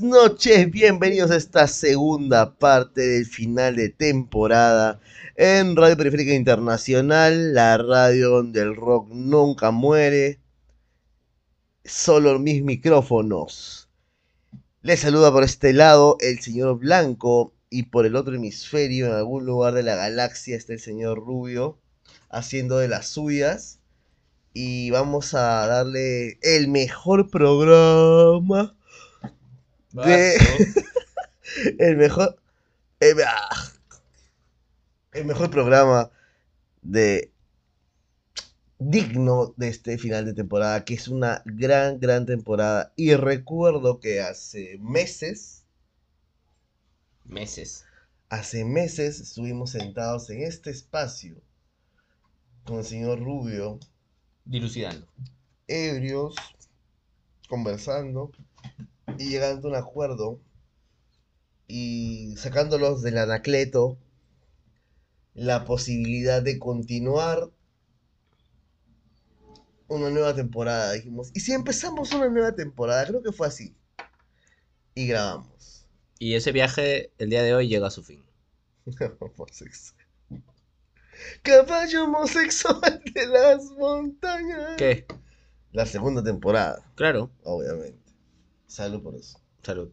Noches, bienvenidos a esta segunda parte del final de temporada en Radio Periférica Internacional, la radio donde el rock nunca muere. Solo mis micrófonos. Les saluda por este lado el señor Blanco y por el otro hemisferio, en algún lugar de la galaxia, está el señor Rubio haciendo de las suyas. Y vamos a darle el mejor programa de... el mejor... El, ah, el mejor programa de digno de este final de temporada, que es una gran, gran temporada. Y recuerdo que hace meses, Meses. hace meses estuvimos sentados en este espacio con el señor Rubio, Dilucidando. ebrios, conversando y llegando a un acuerdo y sacándolos del anacleto la posibilidad de continuar una nueva temporada. Dijimos, ¿y si empezamos una nueva temporada? Creo que fue así. Y grabamos. Y ese viaje, el día de hoy, llega a su fin. Homosexual. Caballo homosexual de las montañas. ¿Qué? La segunda temporada, Claro. obviamente. Salud por eso. Salud.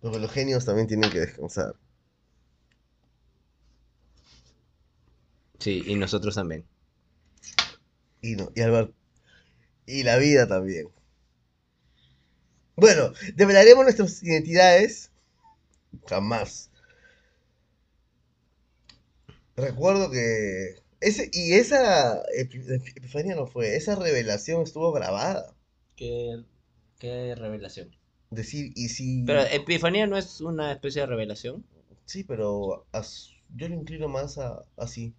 Porque los genios también tienen que descansar. Sí, y nosotros también. Y no, y Albert. Y la vida también. Bueno, develaremos nuestras identidades. Jamás. Recuerdo que. Ese, y esa epi- epi- epifanía no fue. Esa revelación estuvo grabada. Qué, qué revelación. Decir, y si. Pero Epifanía no es una especie de revelación. Sí, pero as- yo lo inclino más a así.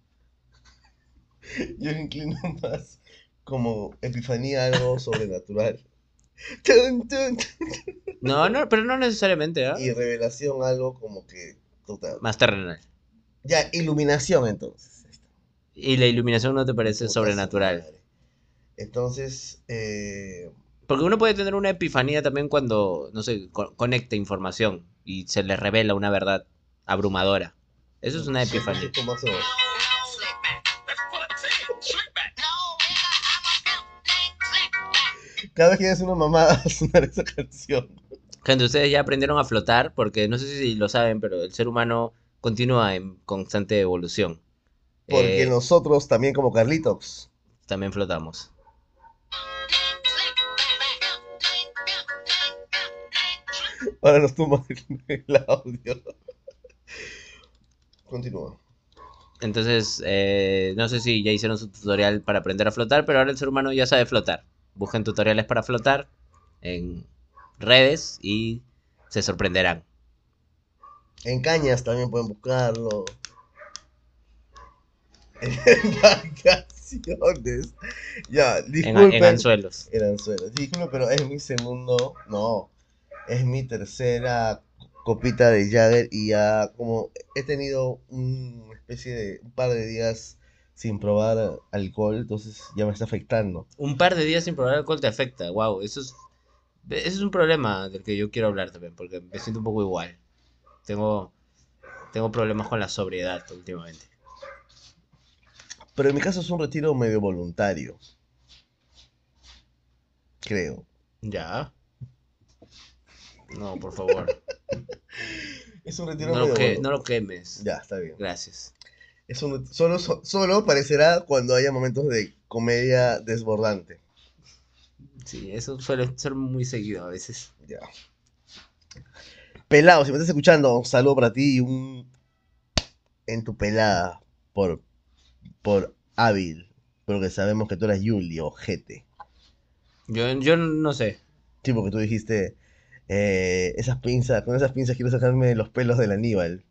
Yo lo inclino más como epifanía, algo sobrenatural. Tun, tun, tun. No, no, pero no necesariamente, ¿ah? Y revelación, algo como que. Más terrenal. Ya, iluminación entonces. Y la iluminación no te parece Puta sobrenatural. madre. Entonces, eh, Porque uno puede tener una epifanía también cuando, no sé, co- conecta información y se le revela una verdad abrumadora. Eso es una epifanía. Cada vez que haces una mamada, sonar esa canción. Gente, ustedes ya aprendieron a flotar porque no sé si lo saben, pero el ser humano continúa en constante evolución. Porque Eh, nosotros también, como Carlitos, También flotamos. Ahora nos tumban el, el audio. Continúa. Entonces, eh, no sé si ya hicieron su tutorial para aprender a flotar, pero ahora el ser humano ya sabe flotar. Busquen tutoriales para flotar en redes y se sorprenderán. En cañas también pueden buscarlo. En vacaciones. Ya, En, disculpen. en anzuelos. En anzuelos. Disculpen, pero es mi segundo. No. Es mi tercera copita de Jagger y ya como he tenido una especie de un par de días sin probar alcohol, entonces ya me está afectando. Un par de días sin probar alcohol te afecta. Wow, eso es, eso es un problema del que yo quiero hablar también, porque me siento un poco igual. Tengo, tengo problemas con la sobriedad últimamente. Pero en mi caso es un retiro medio voluntario. Creo. Ya. No, por favor. Es un retiro No lo, que, no lo quemes. Ya, está bien. Gracias. Es un, solo, so- solo parecerá cuando haya momentos de comedia desbordante. Sí, eso suele ser muy seguido a veces. Ya. Pelado, si me estás escuchando, un saludo para ti y un en tu pelada por, por hábil. Porque sabemos que tú eres Yuli, ojete. Yo, yo no sé. Sí, porque tú dijiste, eh, esas pinzas, con esas pinzas quiero sacarme los pelos del Aníbal.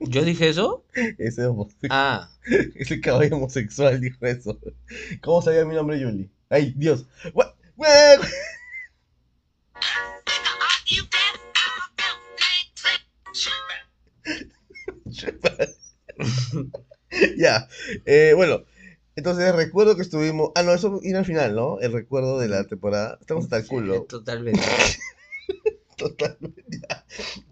¿Yo dije eso? Ese, homo- Ah, ese caballo homosexual dijo eso. ¿Cómo sabía mi nombre, Yuli? Ay, Dios. What? ya, eh, bueno, entonces recuerdo que estuvimos. Ah, no, eso viene al final, ¿no? El recuerdo de la temporada. Estamos hasta el culo. Totalmente. Totalmente.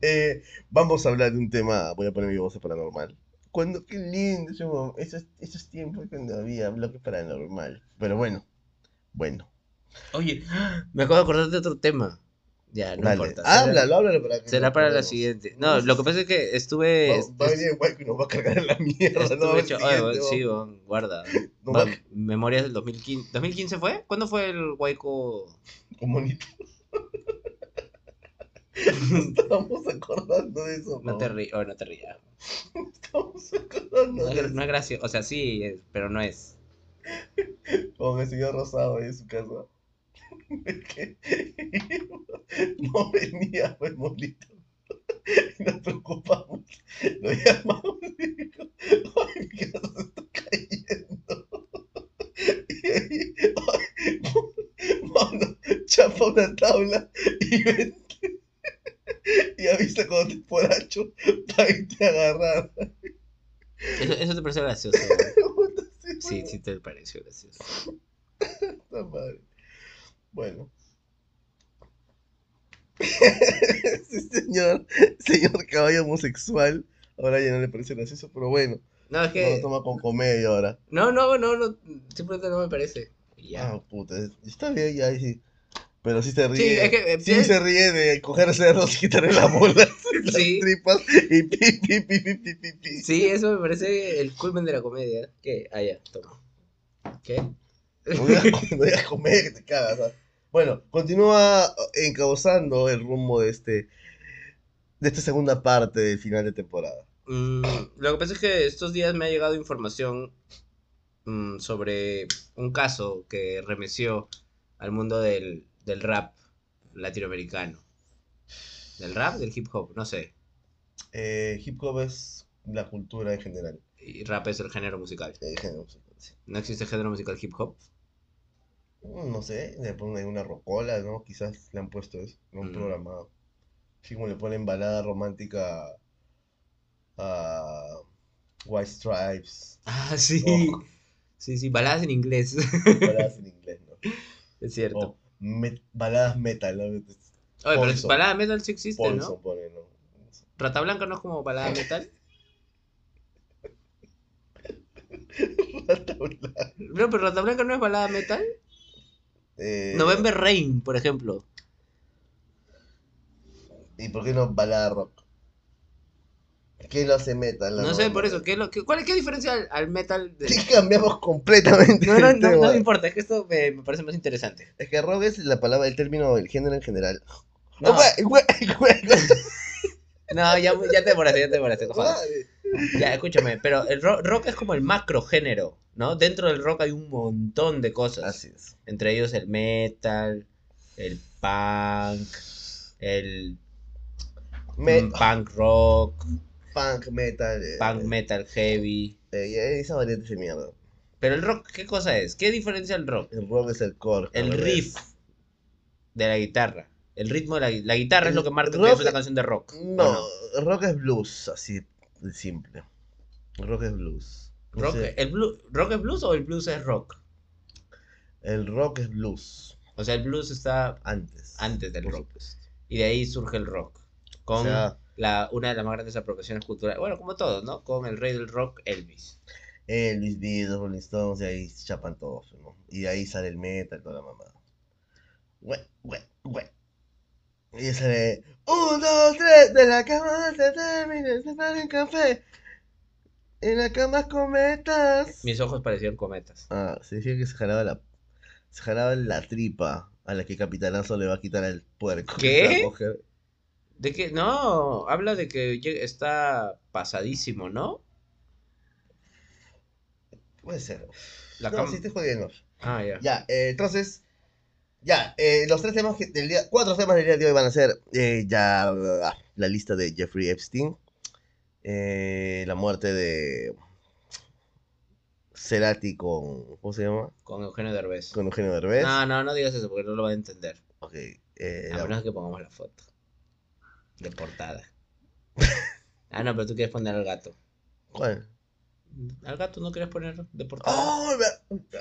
Eh, vamos a hablar de un tema. Voy a poner mi voz paranormal. Cuando, qué lindo esos, esos tiempos cuando había bloque paranormal. Pero bueno, bueno. Oye, me acabo de acordar de otro tema. Ya, no Dale. importa. Háblalo, háblalo para que. Será nos para la siguiente. No, lo que pasa es que estuve. Va, est- va a venir el guay que nos va a cargar en la mierda. no, estuve hecho- oye, va. sí, weón, guarda. No Va- Memorias del 2015. ¿2015 fue? ¿Cuándo fue el Waiko? Como bonito. Estamos acordando de eso. No ¿no? te rías, oh, no te rías. Estamos acordando No, de es- eso. no es gracioso, o sea, sí, es- pero no es. Con el señor Rosado ahí en su casa. No venía, pues molito. Y nos preocupamos. Lo llamamos y dijo, ay, mi casa se está cayendo. Y ahí, ay, mano, chapa una tabla y vente. Y avisa cuando te poracho para irte a agarrar. Eso, eso te parece gracioso. Sí, sí te pareció gracioso. Puta madre. Bueno. Ese señor, señor caballo homosexual, ahora ya no le parece gracioso, pero bueno, No, es no que. lo toma con comedia ahora. No, no, no, no. Simplemente no me parece. Ya. Ah, puta, está bien, ya, sí. Pero sí se ríe. Sí, es que. eh, Sí sí, se ríe de coger cerdos y quitarle las bolas, las Sí. tripas y pi, pi, pi, pi, pi, pi, pi. Sí, eso me parece el culmen de la comedia. ¿Qué? Ah, ya, toma. ¿Qué? No digas, no comer, que te cagas. ¿ah? Bueno, continúa encauzando el rumbo de este de esta segunda parte del final de temporada. Mm, lo que pasa es que estos días me ha llegado información mm, sobre un caso que remeció al mundo del, del rap latinoamericano. ¿Del rap? ¿Del hip hop? No sé. Eh, hip hop es la cultura en general. Y rap es el género musical. eh, género musical, sí. ¿No existe género musical hip hop? Mm, No sé, le ponen una rocola, ¿no? Quizás le han puesto eso, no han Mm. programado. Así como le ponen balada romántica a White Stripes, Ah, sí. Oh. Sí, sí, baladas en inglés. baladas en inglés, ¿no? es cierto. Met- baladas metal, ¿no? Oye, pero Poison. balada metal sí existe, ¿no? pone, ¿no? Rata Blanca no es como balada metal. Rata Blanca. No, pero Rata Blanca no es balada metal. Eh, November Rain, por ejemplo. ¿Y por qué no balada rock? ¿Qué lo hace metal? No sé, por eso. ¿qué, lo, qué, ¿Cuál es qué diferencia al, al metal? de- cambiamos completamente No, no, no, no me importa, es que esto me, me parece más interesante. Es que rock es la palabra, el término, el género en general. No, güey, güey. no ya, ya te demoraste, ya te demoraste. no. Ya, escúchame, pero el ro- rock es como el macro género, ¿no? Dentro del rock hay un montón de cosas. Así es. Entre ellos el metal, el punk, el Me- mm, punk rock, punk, metal. eh, punk metal heavy. eh, eh, esa variante de mierda. Pero el rock, ¿qué cosa es? ¿Qué diferencia el rock? El rock es el core. El ¿no? riff de la guitarra. El ritmo de la, la guitarra es lo que marca que es una canción de rock. ¿o No, rock es blues, así de simple. Rock es blues. Rock, ¿el ¿Rock es blues o el blues es rock? el rock es blues. O sea, el blues está Antes. antes del rock. supuesto. Y de ahí surge el rock. Con O sea, la, una de las más grandes apropiaciones culturales. Bueno, como todos, ¿no? Con el rey del rock, Elvis. Elvis, Beatles, Rolling Stones, y ahí se chapan todos, ¿no? Y de ahí sale el metal, toda la mamada. Güey, güey, güey. Y sale. Un, dos, tres, de la cama se termina, se para un café. En la cama cometas. Mis ojos parecían cometas. Ah, se decía que se jalaba la. Se jalaba la tripa a la que Capitanazo le va a quitar al puerco. ¿Qué? De que, no, habla de que está pasadísimo, ¿no? Puede ser. La no, cam- sí estoy jodiendo. Ah, ya. Ya, eh, entonces, ya, eh, los tres temas que- del día, cuatro temas del día de hoy van a ser eh, ya la lista de Jeffrey Epstein, eh, la muerte de Cerati con. ¿Cómo se llama? Con Eugenio Derbez. Con Eugenio Derbez. No, no, no digas eso porque no lo van a entender. Ok. eh, A la- menos que pongamos la foto. De portada. ah, no, pero tú quieres poner al gato. ¿Cuál? ¿Al gato no quieres poner de portada? ¡Oh!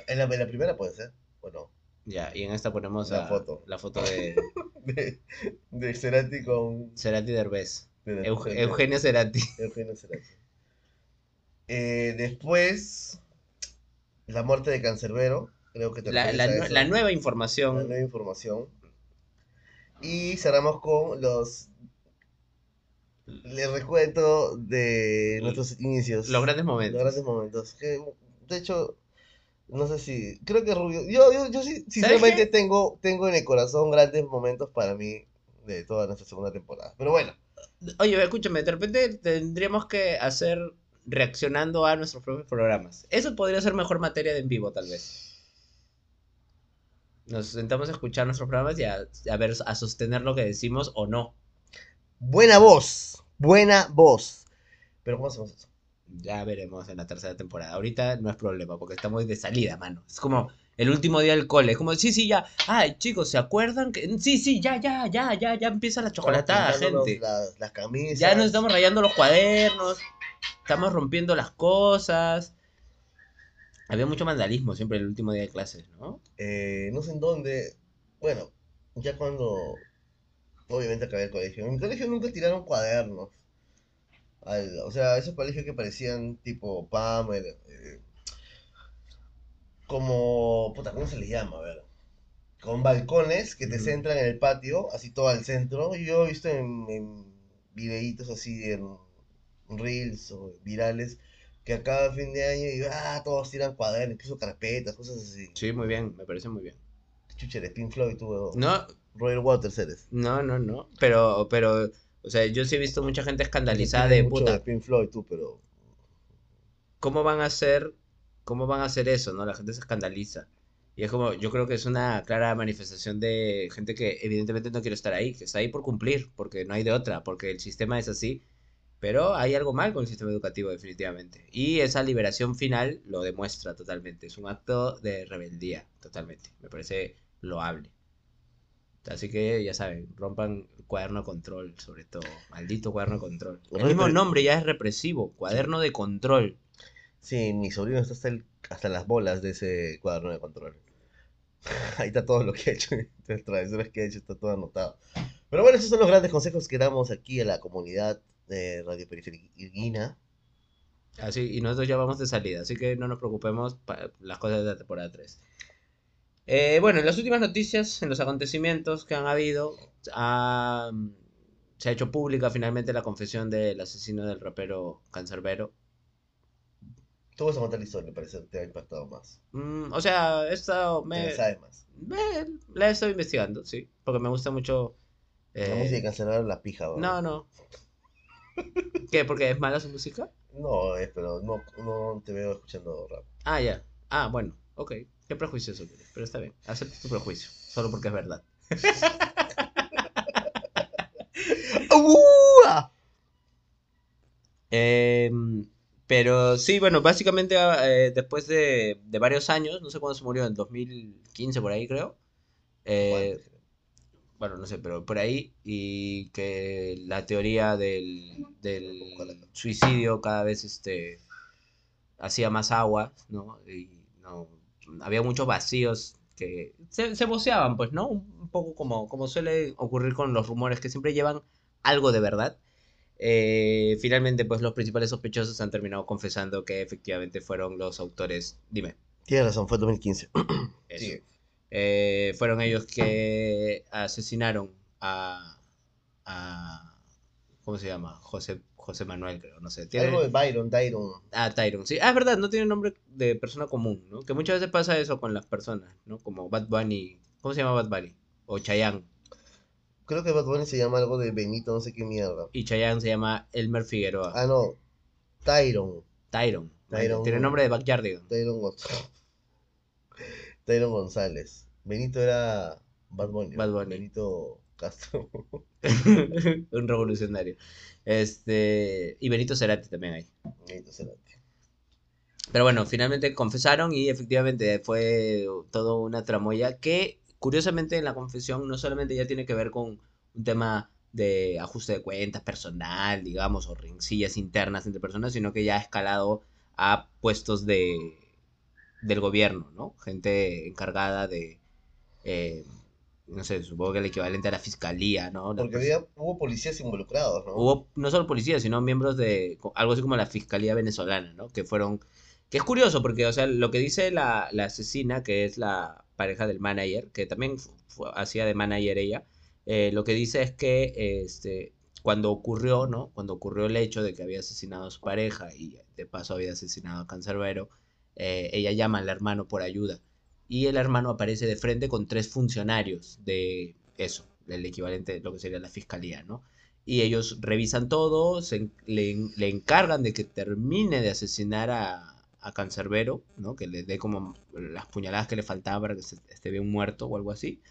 En la, en la primera puede ser. Bueno. Ya, y en esta ponemos La a- foto. la foto de De, de Cerati con. Cerati Derbez. Euge- Eugenio Cerati. Eugenio Cerati. Eh, después. La muerte de Cancerbero. Creo que te La, refieres la a nue- eso. la nueva La información. nueva información. Y cerramos con los. Les recuento de nuestros inicios. Los grandes momentos. Los grandes momentos. Que, de hecho, no sé si. Creo que Rubio. Yo, yo, yo sí, sinceramente tengo, tengo en el corazón grandes momentos para mí de toda nuestra segunda temporada. Pero bueno, Oye, escúchame, de repente tendríamos que hacer reaccionando a nuestros propios programas. Eso podría ser mejor materia de en vivo, tal vez. Nos sentamos a escuchar nuestros programas y a, a ver, a sostener lo que decimos o no. buena voz. Buena voz. Pero ¿cómo hacemos eso? Ya veremos en la tercera temporada. Ahorita no es problema porque estamos de salida, mano. Es como el último día del cole. Es como, sí, sí, ya. Ay, chicos, ¿se acuerdan? que Sí, sí, ya, ya, ya, ya, ya empieza la chocolatada, gente. Las, las camisas. Ya nos estamos rayando los cuadernos. Estamos rompiendo las cosas. Había mucho vandalismo siempre el último día de clases, ¿no? Eh, no sé en dónde. Bueno, ya cuando. Obviamente acabé el colegio. En mi colegio nunca tiraron cuadernos. Al- o sea, esos colegios que parecían tipo PAM. el- eh, como. Puta, ¿cómo se les llama? A ver. Con balcones que te centran en el patio, así todo al centro. Yo he visto en, en videitos así, en reels o virales, que a cada fin de año y, ah, todos tiran cuadernos, incluso carpetas, cosas así. Sí, muy bien, me parece muy bien. Chucha, eres Pink Floyd, tú. No, Royal Waters eres. no, no, no. Pero, pero, o sea, yo sí he visto mucha gente escandalizada de mucho puta. Pink Floyd, tú, pero. ¿Cómo van a hacer, cómo van a hacer eso, no? La gente se escandaliza. Y es como, yo creo que es una clara manifestación de gente que evidentemente no quiere estar ahí, que está ahí por cumplir, porque no hay de otra, porque el sistema es así. Pero hay algo mal con el sistema educativo, definitivamente. Y esa liberación final lo demuestra totalmente. Es un acto de rebeldía, totalmente. Me parece loable. Así que ya saben, rompan el cuaderno de control, sobre todo. Maldito cuaderno de control. El mismo nombre ya es represivo, cuaderno de control. Sí, mi sobrino está hasta, el- hasta las bolas de ese cuaderno de control. Ahí está todo lo que ha hecho, las travesuras que ha hecho, está todo anotado. Pero bueno, esos son los grandes consejos que damos aquí a la comunidad de Radio Periférica. Así, y nosotros ya vamos de salida, así que no nos preocupemos para las cosas de la temporada 3. Eh, bueno, en las últimas noticias, en los acontecimientos que han habido, ha- se ha hecho pública finalmente la confesión del asesino del rapero Cancerbero. Tú vas a contar la historia, me parece, te ha impactado más. Mm, o sea, he estado, Te me, sabes más. me- la he estado investigando, sí, porque me gusta mucho... La eh, música de cancelar la pija, weón. no, no. ¿Qué? ¿Porque es mala su música? No, es, pero no, no te veo escuchando rap. Ah, ya. Ah, bueno, ok. Qué prejuicioso eres, pero está bien. Acepto tu prejuicio, solo porque es verdad. ¡Uah! Pero sí, bueno, básicamente eh, después de, de varios años, no sé cuándo se murió, en 2015 por ahí creo. eh, bueno, no sé, pero por ahí, y que la teoría del, del suicidio cada vez este, hacía más agua, ¿no? Y no, había muchos vacíos que se, se voceaban, pues, ¿no? Un poco como, como suele ocurrir con los rumores que siempre llevan algo de verdad. Eh, finalmente, pues los principales sospechosos han terminado confesando que efectivamente fueron los autores. Dime. Tienes razón, fue 2015. Eso. Sigue. Eh, fueron ellos que asesinaron a, a ¿cómo se llama? José, José Manuel, creo, no sé. Tiene, Algo de Byron, Tyron. Ah, Tyron, sí. Ah, es verdad, no tiene nombre de persona común, ¿no? Que muchas veces pasa eso con las personas, ¿no? Como Bad Bunny. ¿Cómo se llama Bad Bunny? O Chayanne. Creo que Bad Bunny se llama algo de Benito, no sé qué mierda. Y Chayanne se llama Elmer Figueroa. Ah, no. Tyron. Tyron. Tyron. Tiene nombre de Backyardigan. Tyron González. Tyron González. Benito era Bad Bunny. Bad Bunny. Benito Castro. Un revolucionario. Este. Y Benito Cerati también hay. Benito Cerati. Pero bueno, finalmente confesaron y efectivamente fue todo una tramoya que, curiosamente, en la confesión no solamente ya tiene que ver con un tema de ajuste de cuentas personal, digamos, o rencillas internas entre personas, sino que ya ha escalado a puestos de del gobierno, ¿no? Gente encargada de, eh, no sé, supongo que el equivalente a la fiscalía, ¿no? La Porque había, hubo policías involucrados, ¿no? Hubo no solo policías, sino miembros de algo así como la fiscalía venezolana, ¿no? Que fueron, que es curioso porque, o sea, lo que dice la, la asesina, que es la pareja del manager, que también hacía de manager ella, eh, lo que dice es que, este, cuando ocurrió, ¿no? Cuando ocurrió el hecho de que había asesinado a su pareja y de paso había asesinado a Cancerbero, eh, ella llama al hermano por ayuda y el hermano aparece de frente con tres funcionarios de eso, el equivalente de lo que sería la fiscalía, ¿no? Y ellos revisan todo, se le, le encargan de que termine de asesinar a, a Cancerbero, ¿no? Que le dé como las puñaladas que le faltaban para que se, esté bien muerto o algo así.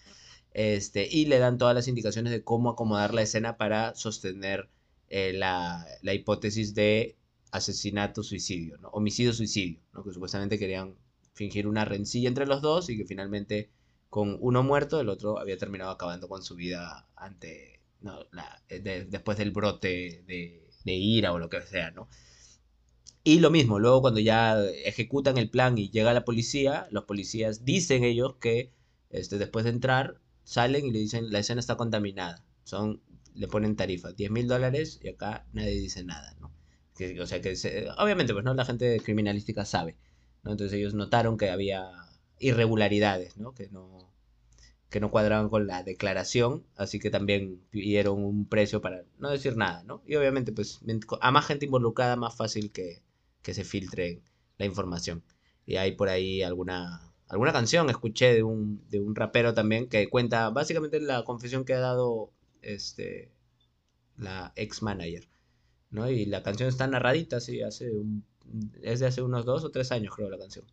Este, y le dan todas las indicaciones de cómo acomodar la escena para sostener eh, la, la hipótesis de asesinato-suicidio, ¿no? Homicidio-suicidio, ¿no? Que supuestamente querían fingir una rencilla entre los dos y que finalmente con uno muerto el otro había terminado acabando con su vida ante no, la- eh, de- después del brote de, de ira o lo que sea, ¿no? Y lo mismo, luego cuando ya ejecutan el plan y llega la policía, los policías dicen ellos que este, después de entrar salen y le dicen la escena está contaminada. Son, le ponen tarifa, 10 mil dólares y acá nadie dice nada, ¿no? Que, o sea que obviamente pues no la gente criminalística sabe, ¿no? Entonces ellos notaron que había irregularidades, ¿no? Que no que no cuadraban con la declaración, así que también pidieron un precio para no decir nada, ¿no? Y obviamente, pues, a más gente involucrada, más fácil que, que se filtre la información. Y hay por ahí alguna, alguna canción, escuché de un, de un rapero también, que cuenta básicamente la confesión que ha dado este, la ex manager, ¿no? Y la canción está narradita, sí, hace un, es de hace unos dos o tres años, creo, la canción.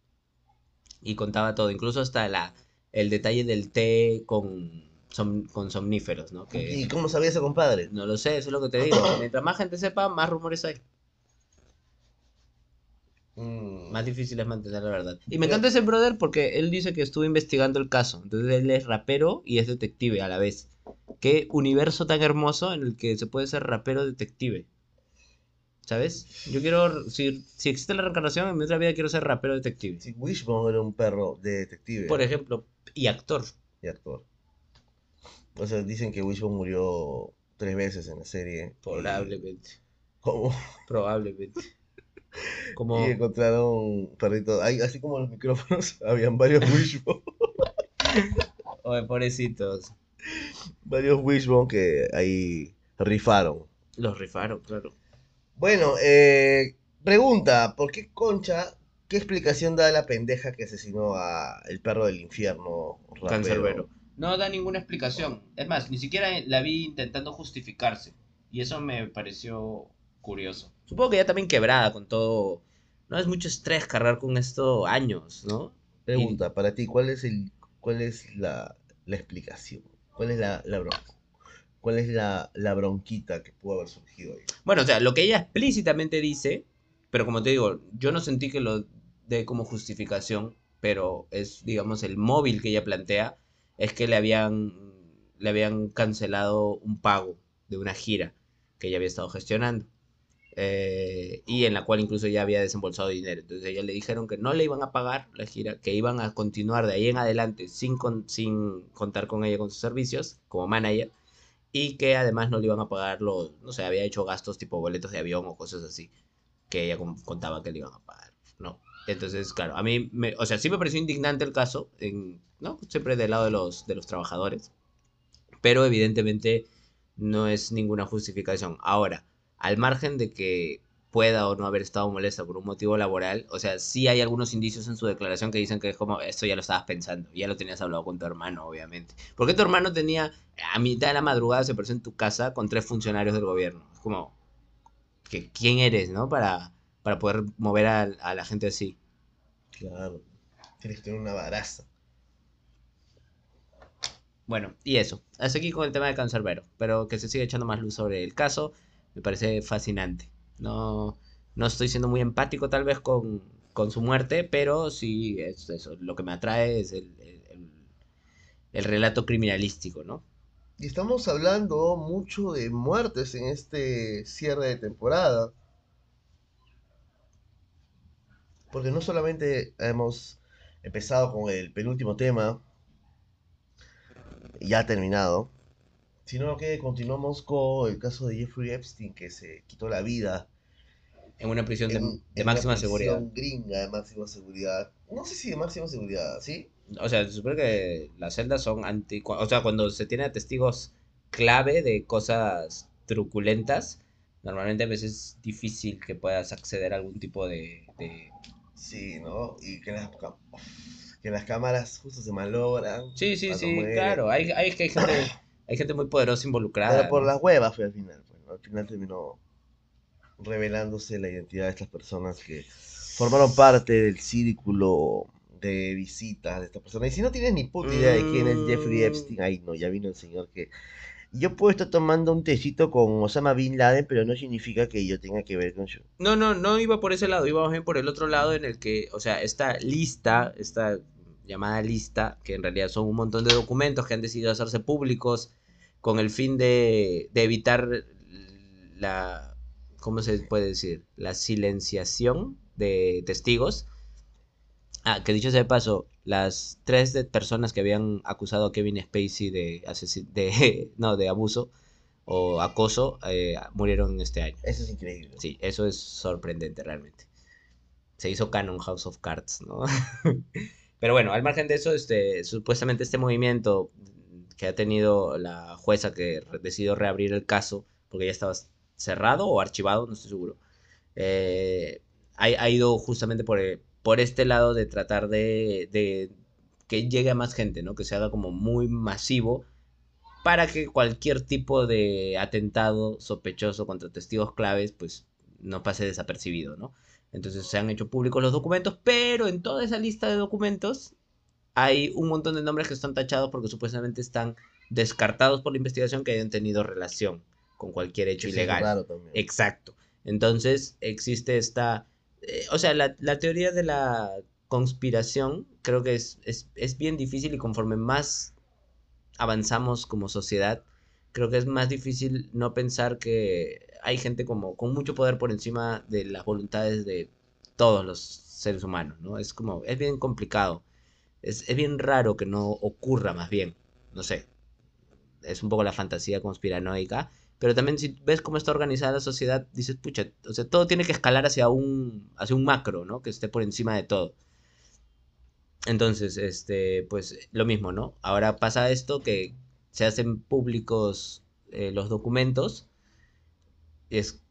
Y contaba todo, incluso hasta la, el detalle del té con, som- con somníferos, ¿no? Que, ¿Y cómo sabía ese compadre? no lo sé, eso es lo que te digo. Mientras más gente sepa, más rumores hay. Mm, Más difícil es mantener la verdad. Y me encanta ese brother porque él dice que estuvo investigando el caso. Entonces él es rapero y es detective a la vez. Qué universo tan hermoso en el que se puede ser rapero detective. ¿Sabes? Yo quiero, si, si existe la reencarnación, en mi otra vida quiero ser rapero detective. Sí, Wishbone era un perro de detective Por ejemplo, y actor. y actor. O sea, dicen que Wishbone murió tres veces en la serie. Probablemente. Como, Probablemente. Como... y encontraron perritos. Así como los micrófonos, habían varios Wishbone. Oye, pobrecitos. varios Wishbone que ahí rifaron. Los rifaron, claro. Bueno, eh, pregunta, ¿por qué Concha, qué explicación da la pendeja que asesinó a el perro del infierno? Cancerbero. No da ninguna explicación. Es más, ni siquiera la vi intentando justificarse. Y eso me pareció curioso. Supongo que ya también quebrada con todo. No es mucho estrés cargar con esto años, ¿no? Pregunta, para ti, ¿cuál es el, cuál es la, la explicación? ¿Cuál es la, la bronca? ¿Cuál es la, la bronquita que pudo haber surgido ahí? Bueno, o sea, lo que ella explícitamente dice, pero como te digo, yo no sentí que lo dé como justificación, pero es, digamos, el móvil que ella plantea, es que le habían, le habían cancelado un pago de una gira que ella había estado gestionando. Eh, y en la cual incluso ya había desembolsado dinero. Entonces a ella le dijeron que no le iban a pagar la gira, que iban a continuar de ahí en adelante sin, con- sin contar con ella con sus servicios como manager y que además no le iban a pagar los, no sé, había hecho gastos tipo boletos de avión o cosas así, que ella con- contaba que le iban a pagar, ¿no? Entonces, claro, a mí, me, o sea, sí me pareció indignante el caso, en, ¿no? Siempre del lado de los, de los trabajadores, pero evidentemente no es ninguna justificación. Ahora, al margen de que pueda o no haber estado molesta por un motivo laboral, o sea, sí hay algunos indicios en su declaración que dicen que es como, esto ya lo estabas pensando, ya lo tenías hablado con tu hermano, obviamente. Porque tu hermano tenía, a mitad de la madrugada se apareció en tu casa con tres funcionarios del gobierno. Es como, que, ¿quién eres, no? Para, para poder mover a, a la gente así. Claro, tienes que tener una baraza. Bueno, y eso. Hasta aquí con el tema de Cancerbero. Pero que se siga echando más luz sobre el caso. Me parece fascinante. No, no estoy siendo muy empático tal vez con, con su muerte, pero sí, es eso, lo que me atrae es el, el- el- el relato criminalístico, ¿no? Y estamos hablando mucho de muertes en este cierre de temporada. Porque no solamente hemos empezado con el penúltimo tema, ya terminado, sino que continuamos con el caso de Jeffrey Epstein, que se quitó la vida En una prisión de, en, de en máxima una seguridad. prisión gringa de máxima seguridad. No sé si de máxima seguridad, ¿sí? O sea, se supone que las celdas son anti... O sea, cuando se tiene testigos clave de cosas truculentas, normalmente a veces es difícil que puedas acceder a algún tipo de... de- Sí, ¿no? Y que las, que las cámaras justo se malogran. Sí, sí, sí, claro. Hay, hay, hay gente, hay gente muy poderosa involucrada. Pero por ¿no? las huevas fue al final. pues. Al final terminó revelándose la identidad de estas personas que formaron parte del círculo de visitas de esta persona. Y si no tienes ni puta idea de quién es Jeffrey Mm. Epstein, ahí no, ya vino el señor que... Yo puedo estar tomando un tecito con Osama Bin Laden, pero no significa que yo tenga que ver con su... No, no, no iba por ese lado, iba más bien por el otro lado en el que, o sea, esta lista, esta llamada lista, que en realidad son un montón de documentos que han decidido hacerse públicos con el fin de, de evitar la, ¿cómo se puede decir? La silenciación de testigos. Ah, que dicho sea de paso, las tres de personas que habían acusado a Kevin Spacey de, de, no, de abuso o acoso eh, murieron este año. Eso es increíble. Sí, eso es sorprendente realmente. Se hizo canon House of Cards, ¿no? Pero bueno, al margen de eso, este, supuestamente este movimiento que ha tenido la jueza que decidió reabrir el caso, porque ya estaba cerrado o archivado, no estoy seguro, eh, ha, ha ido justamente por, eh, por este lado de tratar de, de que llegue a más gente, ¿no? Que se haga como muy masivo para que cualquier tipo de atentado sospechoso contra testigos claves, pues no pase desapercibido, ¿no? Entonces se han hecho públicos los documentos, pero en toda esa lista de documentos hay un montón de nombres que están tachados porque supuestamente están descartados por la investigación que hayan tenido relación con cualquier hecho Que ilegal. raro también. Exacto. Entonces existe esta... eh, o sea, la, la teoría de la conspiración creo que es, es, es bien difícil y conforme más avanzamos como sociedad, creo que es más difícil no pensar que hay gente como con mucho poder por encima de las voluntades de todos los seres humanos, ¿no? Es como, es bien complicado. Es, es bien raro que no ocurra más bien. No sé. Es un poco la fantasía conspiranoica. Pero también si ves cómo está organizada la sociedad, dices, pucha, o sea, todo tiene que escalar hacia un, hacia un macro, ¿no? Que esté por encima de todo. Entonces, este, pues lo mismo, ¿no? Ahora pasa esto que se hacen públicos eh, los documentos. Es,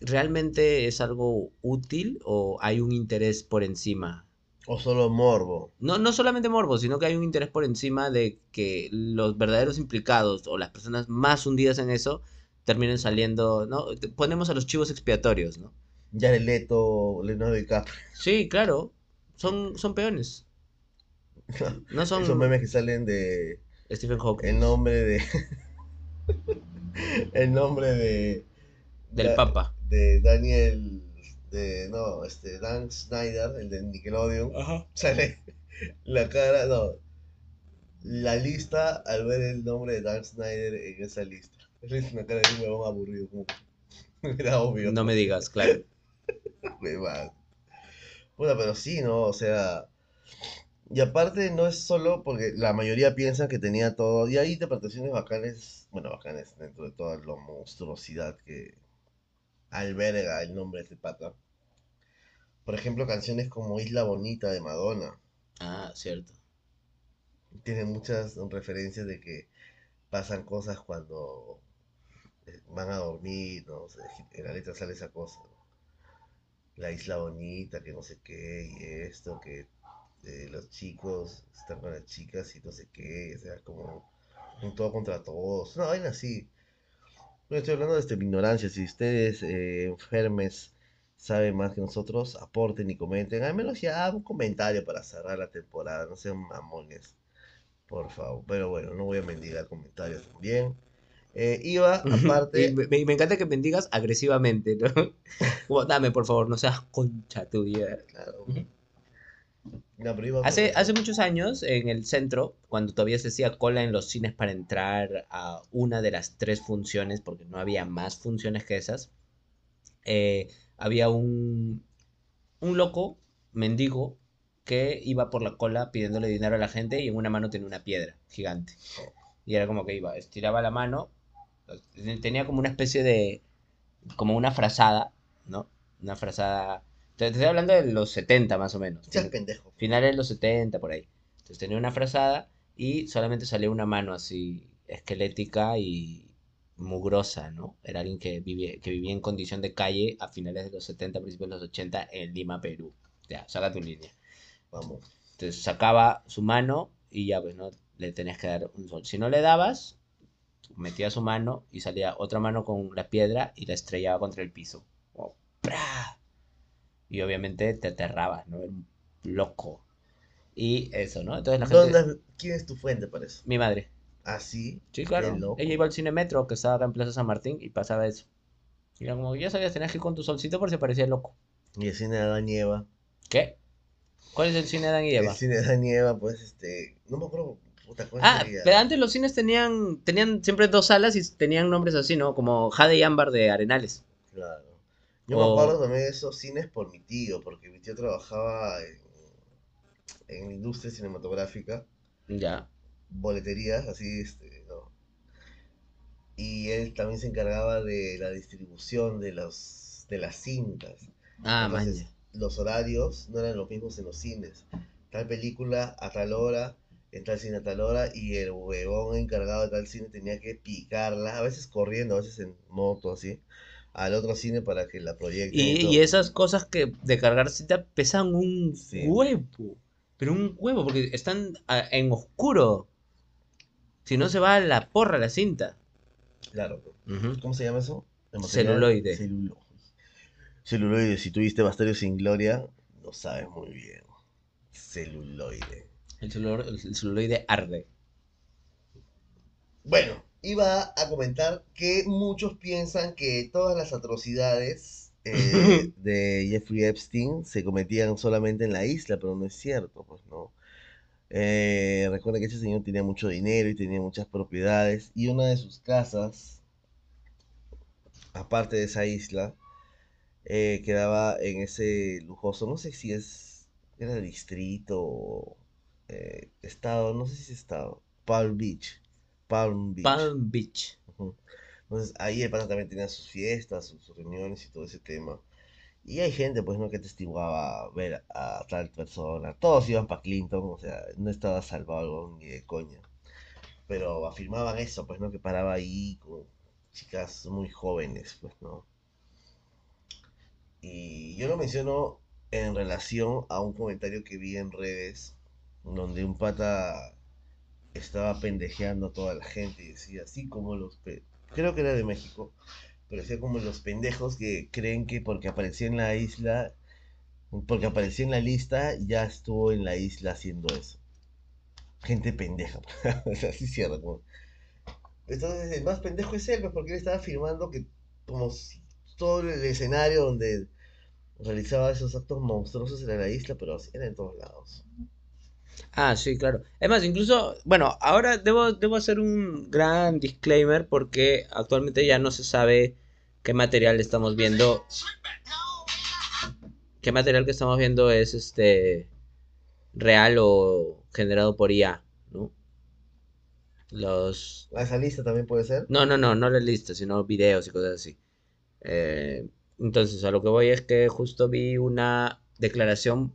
¿Realmente es algo útil o hay un interés por encima? O solo morbo. No, no solamente morbo, sino que hay un interés por encima de que los verdaderos implicados o las personas más hundidas en eso terminen saliendo, ¿no? Ponemos a los chivos expiatorios, ¿no? Jared Leto, Leonardo DiCaprio. Sí, claro, son, son peones. No son Esos memes que salen de Stephen Hawking, el nombre de el nombre de del Papa. de Daniel de no, este Dan Snyder, el de Nickelodeon, Ajá. sale la cara, no, la lista al ver el nombre de Dan Snyder en esa lista. Es una cara de un huevón aburrido, como era obvio. No me digas, claro. Huevada. Puta, pero sí, ¿no? O sea. Y aparte no es solo porque la mayoría piensa que tenía todo. Y hay interpretaciones bacanes, bueno, bacanes dentro de toda la monstruosidad que alberga el nombre de este pata. Por ejemplo, canciones como Isla Bonita de Madonna. Ah, cierto. Tiene muchas referencias de que pasan cosas cuando eh, van a dormir, ¿no? Sea, en la letra sale esa cosa. ¿no? La isla bonita, que no sé qué, y esto, que eh, los chicos están con las chicas y no sé qué, o sea, como un todo contra todos. Una vaina así. No estoy hablando de mi ignorancia. Si ustedes eh, enfermes saben más que nosotros, aporten y comenten. Al menos ya un comentario para cerrar la temporada. No sean mamones, por favor. Pero bueno, no voy a mendigar comentarios también. Eh, iba, aparte. Y me, me- me encanta que me digas agresivamente, ¿no? Como, dame, por favor, no seas concha tuya. Claro. No, pero Hace, hace muchos años, en el centro, cuando todavía se hacía cola en los cines para entrar a una de las tres funciones, porque no había más funciones que esas, eh, había un, un loco, mendigo, que iba por la cola pidiéndole dinero a la gente y en una mano tenía una piedra gigante. Y era como que iba, estiraba la mano, tenía como una especie de, como una frazada, ¿no? Una frazada, te estoy hablando de los 70 más o menos. Seas pendejo. Finales de los 70, por ahí. Entonces tenía una frazada y solamente salía una mano así esquelética y mugrosa, ¿no? Era alguien que vivía, que vivía en condición de calle a finales de los 70, principios de los 80 en Lima, Perú. Ya, saca tu línea. Vamos. Entonces sacaba su mano y ya, pues, ¿no? Le tenías que dar un sol. Si no le dabas, metía su mano y salía otra mano con la piedra y la estrellaba contra el piso. Wow. ¡Pra! Y obviamente te aterrabas, ¿no? Era un loco. Y eso, ¿no? Entonces la gente... ¿Dónde, ¿Quién es tu fuente para eso? Mi madre. Así. Sí, claro. Qué loco. Ella iba al cine metro que estaba acá en Plaza San Martín y pasaba eso. Y era como, ya sabías, tenías que ir con tu solcito por si parecía loco. Y el cine de Adán y Eva. ¿Qué? ¿Cuál es el cine de Adán y Eva? El cine de Adán y Eva, pues, este. No me acuerdo. Puta, ¿cuál Ah, sería? pero antes los cines tenían, tenían siempre dos salas y tenían nombres así, ¿no? Como Jade y Ámbar de Arenales. Claro. Yo O- me acuerdo también de esos cines por mi tío, porque mi tío trabajaba en, en la industria cinematográfica, Ya. boleterías, así, este, ¿no? Y él también se encargaba de la distribución de los de las cintas. Ah, Entonces, los horarios no eran los mismos en los cines. Tal película a tal hora, en tal cine a tal hora, y el huevón encargado de tal cine tenía que picarla, a veces corriendo, a veces en moto, así, al otro cine para que la proyecten. Y, y esas cosas que de cargar cita pesan un Sí. huevo. Pero un huevo, porque están ah, en oscuro. Si no se va a la porra la cinta. Claro. Ujú. ¿Cómo se llama eso? Celuloide. Celuloide. Celuloide, si tuviste Bastardos sin Gloria, lo sabes muy bien. Celuloide. El, celulor- el celuloide arde. Bueno, iba a comentar que muchos piensan que todas las atrocidades eh, de Jeffrey Epstein se cometían solamente en la isla, pero no es cierto, pues no. Eh, recuerda que ese señor tenía mucho dinero y tenía muchas propiedades y una de sus casas, aparte de esa isla, eh, quedaba en ese lujoso, no sé si es, era distrito estado, no sé si es estado, Palm Beach. Palm Beach. Palm Beach. Entonces ahí el pata también tenía sus fiestas, sus, sus reuniones y todo ese tema. Y hay gente, pues, ¿no? Que testiguaba ver a tal persona. Todos iban para Clinton, o sea, no estaba salvado ni de coña. Pero afirmaban eso, pues, ¿no? Que paraba ahí con chicas muy jóvenes, pues, ¿no? Y yo lo menciono en relación a un comentario que vi en redes, donde un pata estaba pendejeando a toda la gente y decía, así como los... Creo que era de México, pero decía como los pendejos que creen que porque apareció en la isla, porque apareció en la lista, ya estuvo en la isla haciendo eso. Gente pendeja, así cierra. como- Entonces el más pendejo es él, pues, porque él estaba afirmando que como si todo el escenario donde realizaba esos actos monstruosos era la isla, pero era en todos lados. Ah, sí, claro. Es más, incluso, bueno, ahora debo, debo hacer un gran disclaimer porque actualmente ya no se sabe qué material estamos viendo. ¿Qué material que estamos viendo es este real o generado por IA, ¿no? Los ¿A esa lista también puede ser? No, no, no, no la lista, sino videos y cosas así. Eh, entonces, a lo que voy es que justo vi una declaración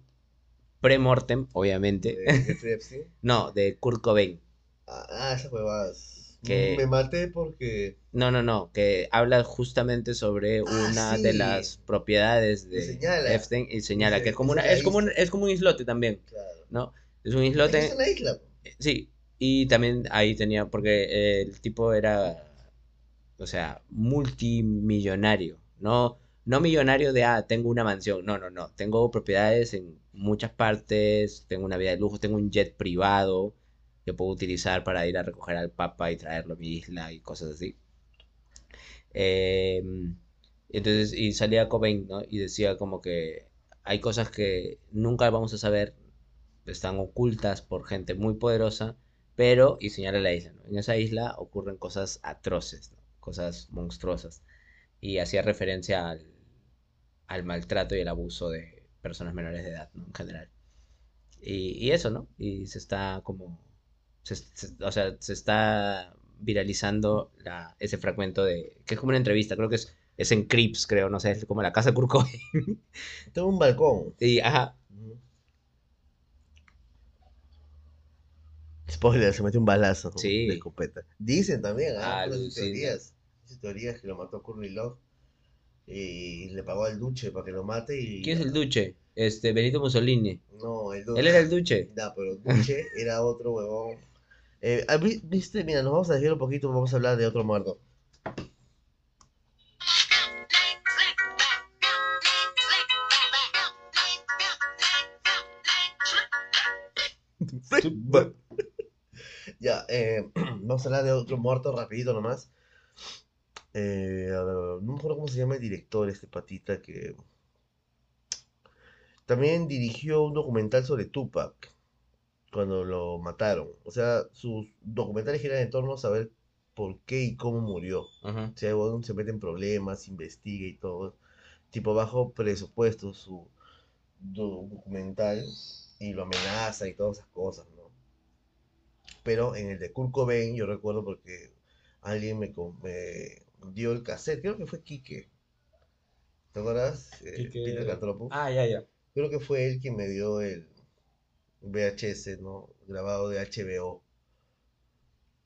pre-mortem, obviamente. de Epstein. No, de Kurt Cobain. Ah, ah, esas huevadas. Que- Me maté porque No, no, no, que habla justamente sobre una de las propiedades de señala. Epstein y señala que es como una, es como un, es como un islote también, Claro. ¿no? Es un islote. es una isla. po. Sí, y también ahí tenía, porque el tipo era, o sea, multimillonario, no, no millonario de, ah, tengo una mansión, no, no, no, tengo propiedades en muchas partes, tengo una vida de lujo, tengo un jet privado que puedo utilizar para ir a recoger al papa y traerlo a mi isla y cosas así. Em, entonces, y salía Cobain, ¿no? Y decía como que hay cosas que nunca vamos a saber, están ocultas por gente muy poderosa, pero, y señala la isla, ¿no? En esa isla ocurren cosas atroces. Cosas monstruosas. Y hacía referencia al, al maltrato y el abuso de personas menores de edad, ¿no? En general. Y, y eso, ¿no? Y se está como, se- se- o sea, se está viralizando la, ese fragmento de, que es como una entrevista, creo que es, es en Crips, creo, no sé, es como la casa Cobain. Tengo un balcón. Y, ajá. Spoiler, se metió un balazo. Sí. de escopeta. Dicen también, ah, Alucina. teorías. Teorías que lo mató Courtney Love y le pagó al Duche para que lo mate y... ¿quién es el Duche? Este, Benito Mussolini. No, el Duche. Él era el Duche. No, pero Duche era otro huevón. Eh, ah, vi- viste, mira, nos vamos a desviar un poquito, vamos a hablar de otro muerto. Ya, eh, vamos a hablar de otro muerto rapidito nomás. Eh, no me acuerdo cómo se llama el director, este patita que también dirigió un documental sobre Tupac cuando lo mataron. O sea, sus documentales giran en torno a saber por qué y cómo murió. Ajá. O sea, se mete en problemas, investiga y todo. Tipo bajo presupuesto su do- documental y lo amenaza y todas esas cosas, ¿no? Pero en el de Kurt Cobain yo recuerdo porque alguien me dio el cassette, creo que fue Quique. ¿Te acuerdas? Eh, Quique- Peter Cantropo. Ah, ya, ya. Creo que fue él quien me dio el VHS, ¿no? Grabado de HBO.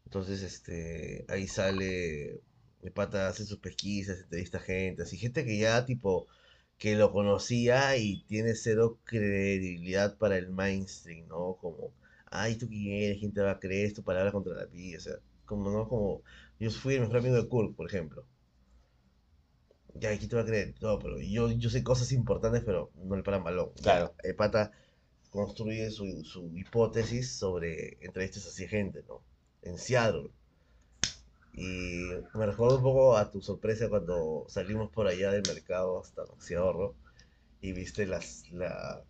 Entonces, este, ahí sale, el pata hace sus pesquisas, entrevista a gente, así, gente que ya, tipo, que lo conocía y tiene cero credibilidad para el mainstream, ¿no? Como, ay, ¿tú quién eres? ¿Quién te va a creer? Tu palabra contra la vida, o sea, como, ¿no? Como, yo fui el mejor amigo de Kurt, por ejemplo. Ya, ¿quién te va a creer? No, pero yo, yo sé cosas importantes, pero no le paran balón. Ya, Claro. El pata construye su, su hipótesis sobre entrevistas así gente, ¿no? En Seattle. Y me recuerdo un poco a tu sorpresa cuando salimos por allá del mercado hasta Ahorro y viste las, la,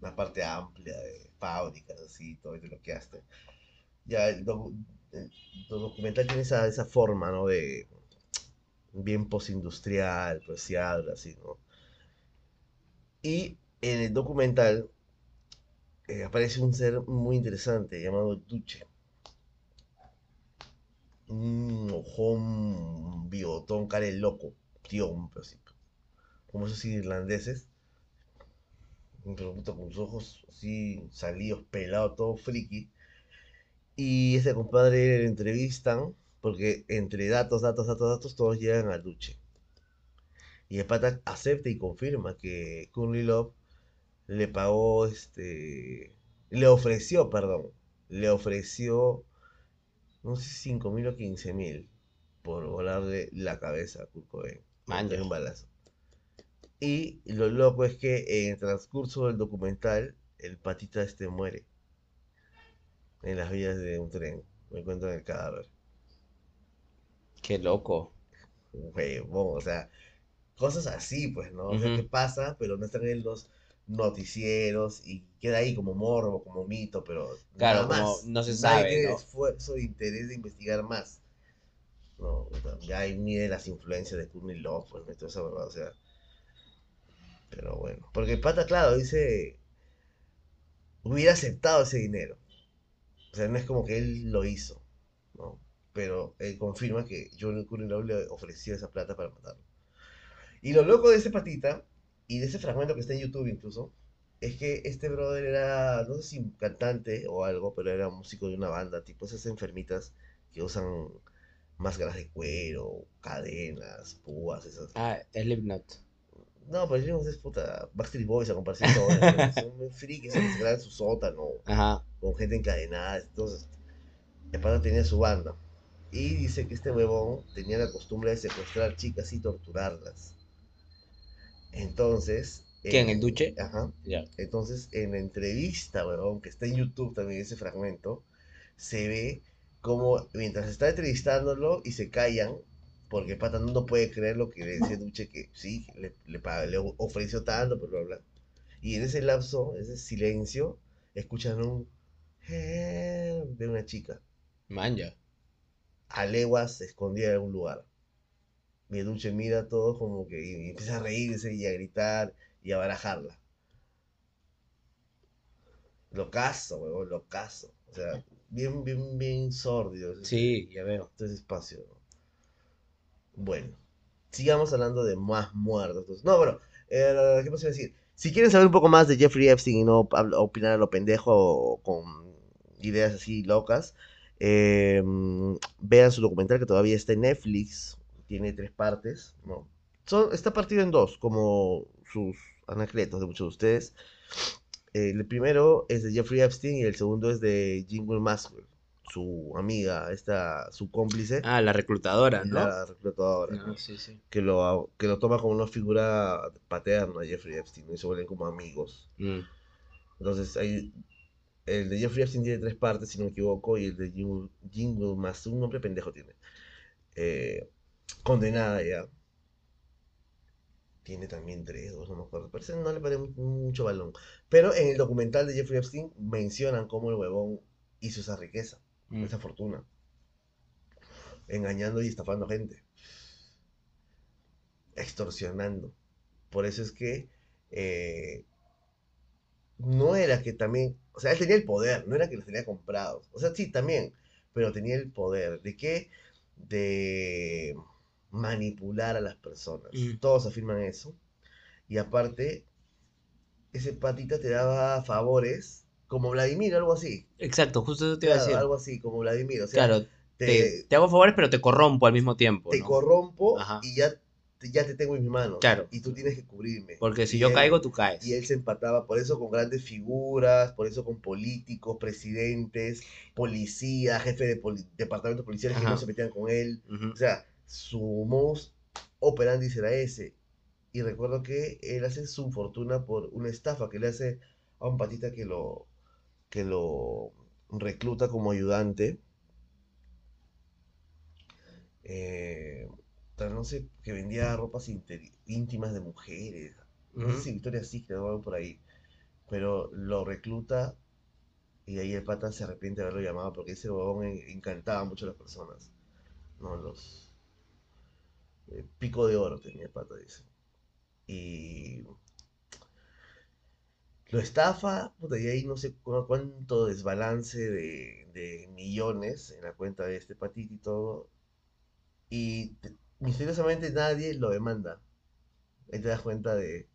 la parte amplia de fábricas, así, todo y te lo quedaste. Ya, el, el documental tiene esa, esa forma, ¿no? De bien postindustrial, Seattle, así, ¿no? Y en el documental eh, aparece un ser muy interesante llamado Duche. Un ojón, bigotón, cara de loco, tío, pero así, como esos irlandeses, pero puta, con sus ojos así salidos, pelados, todo friki. Y ese compadre le entrevistan, porque entre datos, datos, datos, datos, todos llegan al Duche. Y el pata acepta y confirma que Love le pagó, este, le ofreció, perdón, le ofreció, no sé si 5 mil o 15 mil por volarle la cabeza a Kurt Cobain. Un balazo. Y lo loco es que en el transcurso del documental, el patita este muere en las vías de un tren. Me encuentran el cadáver. Qué loco. Huevón, o sea, cosas así, pues, ¿no? O sea, Ujú. que pasa, pero no están en los noticieros y queda ahí como morbo, como mito, pero Claro, nada más. no se Nadie sabe, tiene ¿no? esfuerzo de interés de investigar más. No, ya ahí mide las influencias de Courtney Love, pues, toda esa verdad, o sea. Pero bueno, porque el pata, claro, dice, hubiera aceptado ese dinero. O sea, no es como que él lo hizo, ¿no? Pero él confirma que Johnny Courtney Love le ofreció esa plata para matarlo. Y lo loco de ese patita, y de ese fragmento que está en YouTube incluso, es que este brother era, no sé si cantante o algo, pero era músico de una banda, tipo esas enfermitas que usan máscaras de cuero, cadenas, púas, esas. Ah, Slipknot. No, pero no sé, es puta, Backstreet Boys a comparación de son frikis, se quedan en su sótano, Ajá. con gente encadenada, entonces, el pata tenía su banda. Y dice que este huevón tenía la costumbre de secuestrar chicas y torturarlas. Entonces... ¿Quién, eh, el Duche? Ajá. Ya. Entonces, en la entrevista, weón, que está en YouTube también ese fragmento, se ve como mientras está entrevistándolo y se callan, Porque el pata no puede creer lo que le decía Duche, que sí, le, le, le ofreció tanto, pero bla, bla. Y en ese lapso, ese silencio, escuchan un de una chica. Manja. A leguas escondida en algún lugar. Y Duche mira a todos como que y, empieza a reírse y a gritar y a barajarla. Locazo, huevón, locazo. O sea, bien, bien, bien sordio. Sí, ya veo. este espacio. Bueno, sigamos hablando de más muertos. No, bueno, eh, ¿qué a decir? Si quieren saber un poco más de Jeffrey Epstein y no opinar a lo pendejo o con ideas así locas, eh, vean su documental que todavía está en Netflix. Tiene tres partes, ¿no? Son, está partido en dos, como sus anacletos de muchos de ustedes. El primero es de Jeffrey Epstein y el segundo es de Jingle Maxwell, su amiga, esta, su cómplice, Ah, la reclutadora, ¿no? la reclutadora, No, sí, sí. que lo, que lo toma como una figura paterna Jeffrey Epstein y se vuelven como amigos. Mm. Entonces, hay, el de Jeffrey Epstein tiene tres partes, si no me equivoco, y el de Jingle, Jingle más un nombre pendejo tiene. Eh, condenada ya. Tiene también tres, dos, no me acuerdo. Pero ese no le paré mu- mucho balón. Pero en el documental de Jeffrey Epstein mencionan cómo el huevón hizo esa riqueza, Mm. esa fortuna. Engañando y estafando gente. Extorsionando. Por eso es que eh, no era que también, o sea, él tenía el poder, no era que los tenía comprados. O sea, sí, también, pero tenía el poder. ¿De qué? De manipular a las personas. Mm. Todos afirman eso. Y aparte, ese patita te daba favores, como Vladimir, algo así. Exacto, justo eso te iba a decir. algo así, como Vladimir. O sea, Claro, te, te, te hago favores, pero te corrompo al mismo tiempo, te ¿no? corrompo Ajá. y ya, te- ya te tengo en mis manos. Claro. Y tú tienes que cubrirme. Porque si Y yo él- caigo, tú caes. Y él se empataba por eso con grandes figuras, por eso con políticos, presidentes, policías, jefes de poli- departamentos policiales que no se metían con él. O sea, su modus operandi será ese. Y recuerdo que él hace su fortuna por una estafa que le hace a un patita que lo, que lo recluta como ayudante. Eh, no sé, que vendía ropas íntimas de mujeres. No sé Ujú. si Victoria sí que lo por ahí. Pero lo recluta y ahí el pata se arrepiente de haberlo llamado porque ese huevón en- encantaba mucho a las personas. No, los. eh, pico de oro tenía el pata, dice. Y. Lo estafa, puta, y ahí no sé cu- cuánto desbalance de, de millones en la cuenta de este patito y todo. Y te- misteriosamente nadie lo demanda. Ahí te das cuenta de,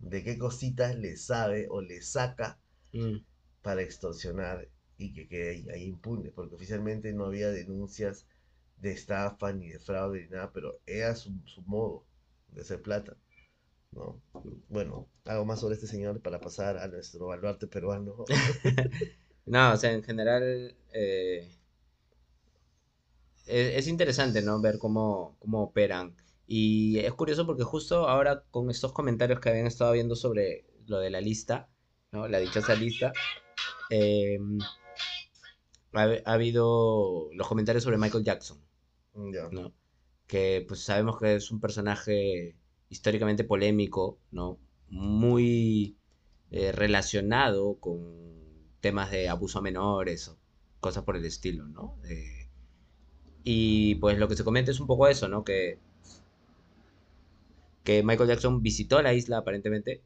de qué cositas le sabe o le saca Mm. para extorsionar y que quede ahí, ahí impune, porque oficialmente no había denuncias de estafa ni de fraude ni nada, pero era su, su modo de hacer plata, ¿no? Bueno, algo más sobre este señor para pasar a nuestro baluarte peruano. No, o sea, en general eh, es, es interesante, ¿no? Ver cómo, cómo operan. Y es curioso porque justo ahora con estos comentarios que habían estado viendo sobre lo de la lista, ¿no? La dichosa lista, eh, ha, ha habido los comentarios sobre Michael Jackson, Ya. ¿no? Que pues sabemos que es un personaje históricamente polémico, ¿no? Muy eh, relacionado con temas de abuso a menores o cosas por el estilo, ¿no? Eh, y pues lo que se comenta es un poco eso, ¿no? Que, que Michael Jackson visitó la isla aparentemente,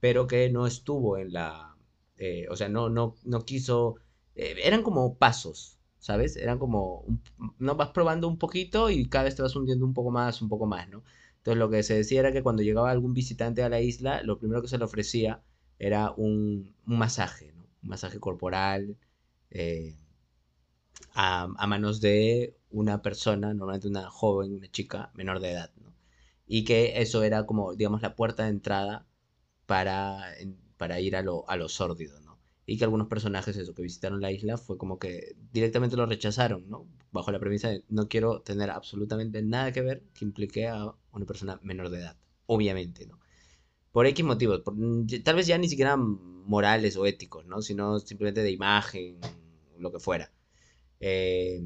pero que no estuvo en la... eh, o sea, no, no, no quiso... eran como pasos, ¿sabes? Eran como... no vas probando un poquito y cada vez te vas hundiendo un poco más, un poco más, ¿no? Entonces lo que se decía era que cuando llegaba algún visitante a la isla, lo primero que se le ofrecía era un, un masaje, ¿no? Un masaje corporal eh, a, a manos de una persona, normalmente una joven, una chica menor de edad, ¿no? Y que eso era como, digamos, la puerta de entrada para, para ir a lo, a lo sórdido, ¿no? Y que algunos personajes, eso, que visitaron la isla, fue como que directamente lo rechazaron, ¿no? Bajo la premisa de no quiero tener absolutamente nada que ver que implique a una persona menor de edad, obviamente, ¿no? Por X motivos, mm, tal vez ya ni siquiera morales o éticos, ¿no? Sino simplemente de imagen, lo que fuera. Eh,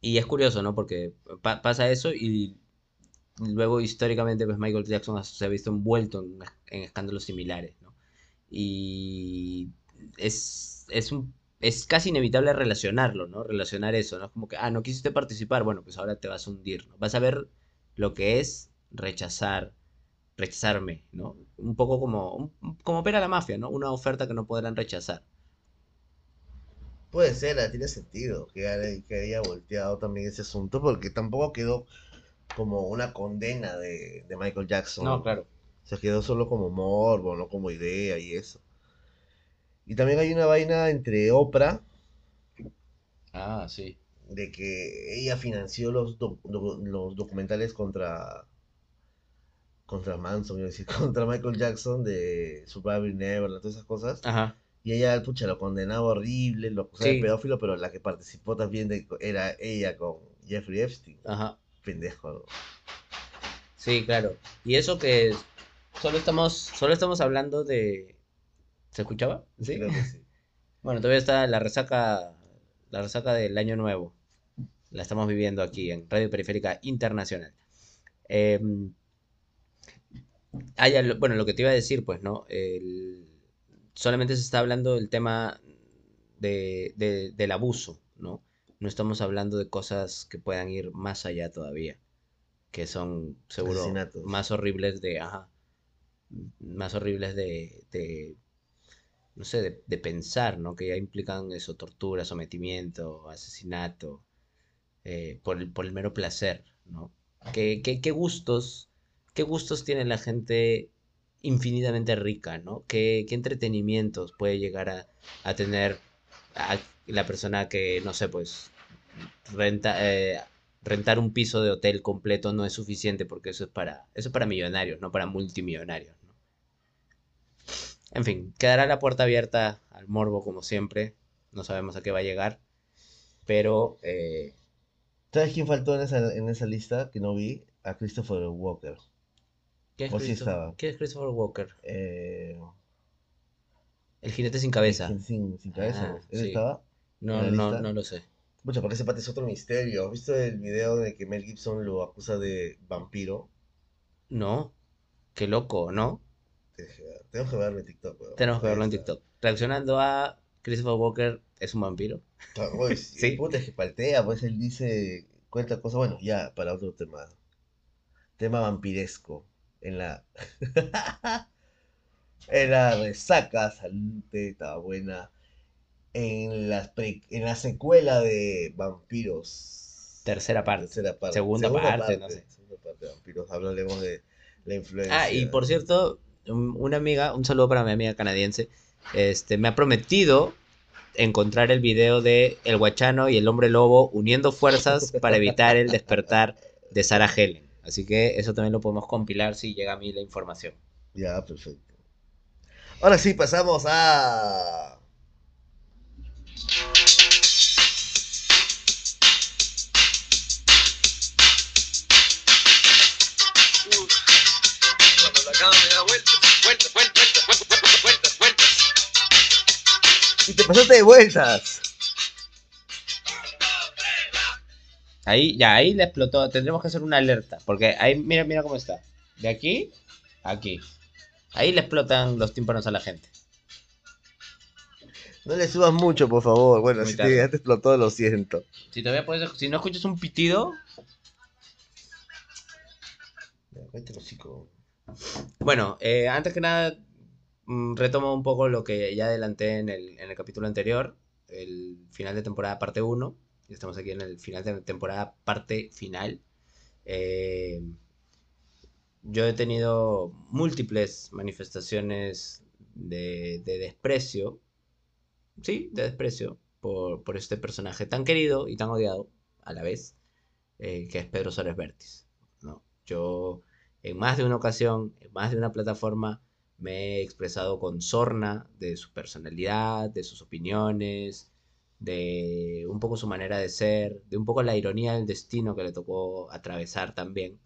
Y es curioso, ¿no? Porque pa- pasa eso y luego históricamente pues Michael Jackson se ha visto envuelto en, en escándalos similares, ¿no? Y es, es, un, es casi inevitable relacionarlo, ¿no? Relacionar eso, ¿no? Es como que, ah, no quisiste participar, bueno, pues ahora te vas a hundir, ¿no? Vas a ver lo que es rechazar, rechazarme, ¿no? Un poco como, un- como opera la mafia, ¿no? Una oferta que no podrán rechazar. Puede ser, tiene sentido que haya, que haya volteado también ese asunto, porque tampoco quedó como una condena de, de Michael Jackson. No, claro. Se quedó solo como morbo, no como idea y eso. Y también hay una vaina entre Oprah, Ah, sí. de que ella financió los, doc- do- los documentales contra contra Manson, iba a decir, contra Michael Jackson de Surviving Neverland, todas esas cosas. Ajá. Y ella, pucha, lo condenaba horrible, lo acusaba Sí. de pedófilo, pero la que participó también de, era ella con Jeffrey Epstein. Ajá. Pendejo. ¿no? Sí, claro. Y eso que solo estamos, solo estamos hablando de... ¿Se escuchaba? Sí. Creo que sí. Bueno, todavía está la resaca, la resaca del año nuevo. La estamos viviendo aquí en Radio Periférica Internacional. Lo- bueno, lo que te iba a decir, pues, ¿no? El- solamente se está hablando del tema de, de- del abuso, ¿no? No estamos hablando de cosas que puedan ir más allá todavía, que son seguro Asesinatos. más horribles de, ajá, más horribles de, de, no sé, de, de pensar, ¿no? Que ya implican eso, tortura, sometimiento, asesinato, eh, por el, por el mero placer, ¿no? ¿Qué, qué, qué gustos, qué gustos tiene la gente infinitamente rica, ¿no? ¿Qué, qué entretenimientos puede llegar a, a tener a la persona que, no sé, pues, renta, eh, rentar un piso de hotel completo no es suficiente porque eso es para, eso es para millonarios, no para multimillonarios. En fin, quedará la puerta abierta al morbo como siempre. No sabemos a qué va a llegar. Pero eh, ¿Sabes quién faltó en esa, en esa lista que no vi? A Christopher Walker. ¿qué es, sí Christo- estaba. qué es Christopher Walker? Eh, El jinete sin cabeza. Sin, sin cabeza. Ah, ¿Él sí. estaba? No, ¿En la no, no lo sé. Pucha, porque ese pata es otro misterio. ¿Has visto el video de que Mel Gibson lo acusa de vampiro? No. Qué loco, ¿no? Tienes que ver- Tenemos que verlo en TikTok, weón. Tenemos que verlo en. TikTok. Reaccionando a Christopher Walker es un vampiro. Ah, oye, sí, puta, es que paltea, pues él dice, cuenta cosas, bueno, ya, para otro tema. Tema vampiresco. En la. en la resaca, salute, estaba buena. En la, pre- en la secuela de Vampiros. Tercera parte. Tercera parte. Segunda parte, no sé. Segunda parte de Vampiros. Hablaremos de la influencia. Ah, y por cierto, una amiga, un saludo para mi amiga canadiense, este, me ha prometido encontrar el video de El Guachano y el Hombre Lobo uniendo fuerzas para evitar el despertar de Sarah Helen. Así que eso también lo podemos compilar si llega a mí la información. Ya, perfecto. Ahora sí, pasamos a. Y te pasaste de vueltas. Ahí, ya, ahí le explotó. Tendremos que hacer una alerta. Porque ahí, mira, mira cómo está. De aquí, a aquí. Ahí le explotan los tímpanos a la gente. No le subas mucho, por favor. Bueno, Muy si te, tarde. ya te explotó, lo siento. Si todavía puedes, si no escuchas un pitido. Bueno, eh, antes que nada, retomo un poco lo que ya adelanté en el, en el capítulo anterior, el final de temporada parte 1. y Estamos aquí en el final de temporada parte final. Eh, yo he tenido múltiples manifestaciones de, de desprecio, sí, de desprecio por, por este personaje tan querido y tan odiado a la vez, eh, que es Pedro Suárez Vértiz. ¿no? Yo en más de una ocasión, en más de una plataforma, me he expresado con sorna de su personalidad, de sus opiniones, de un poco su manera de ser, de un poco la ironía del destino que le tocó atravesar también.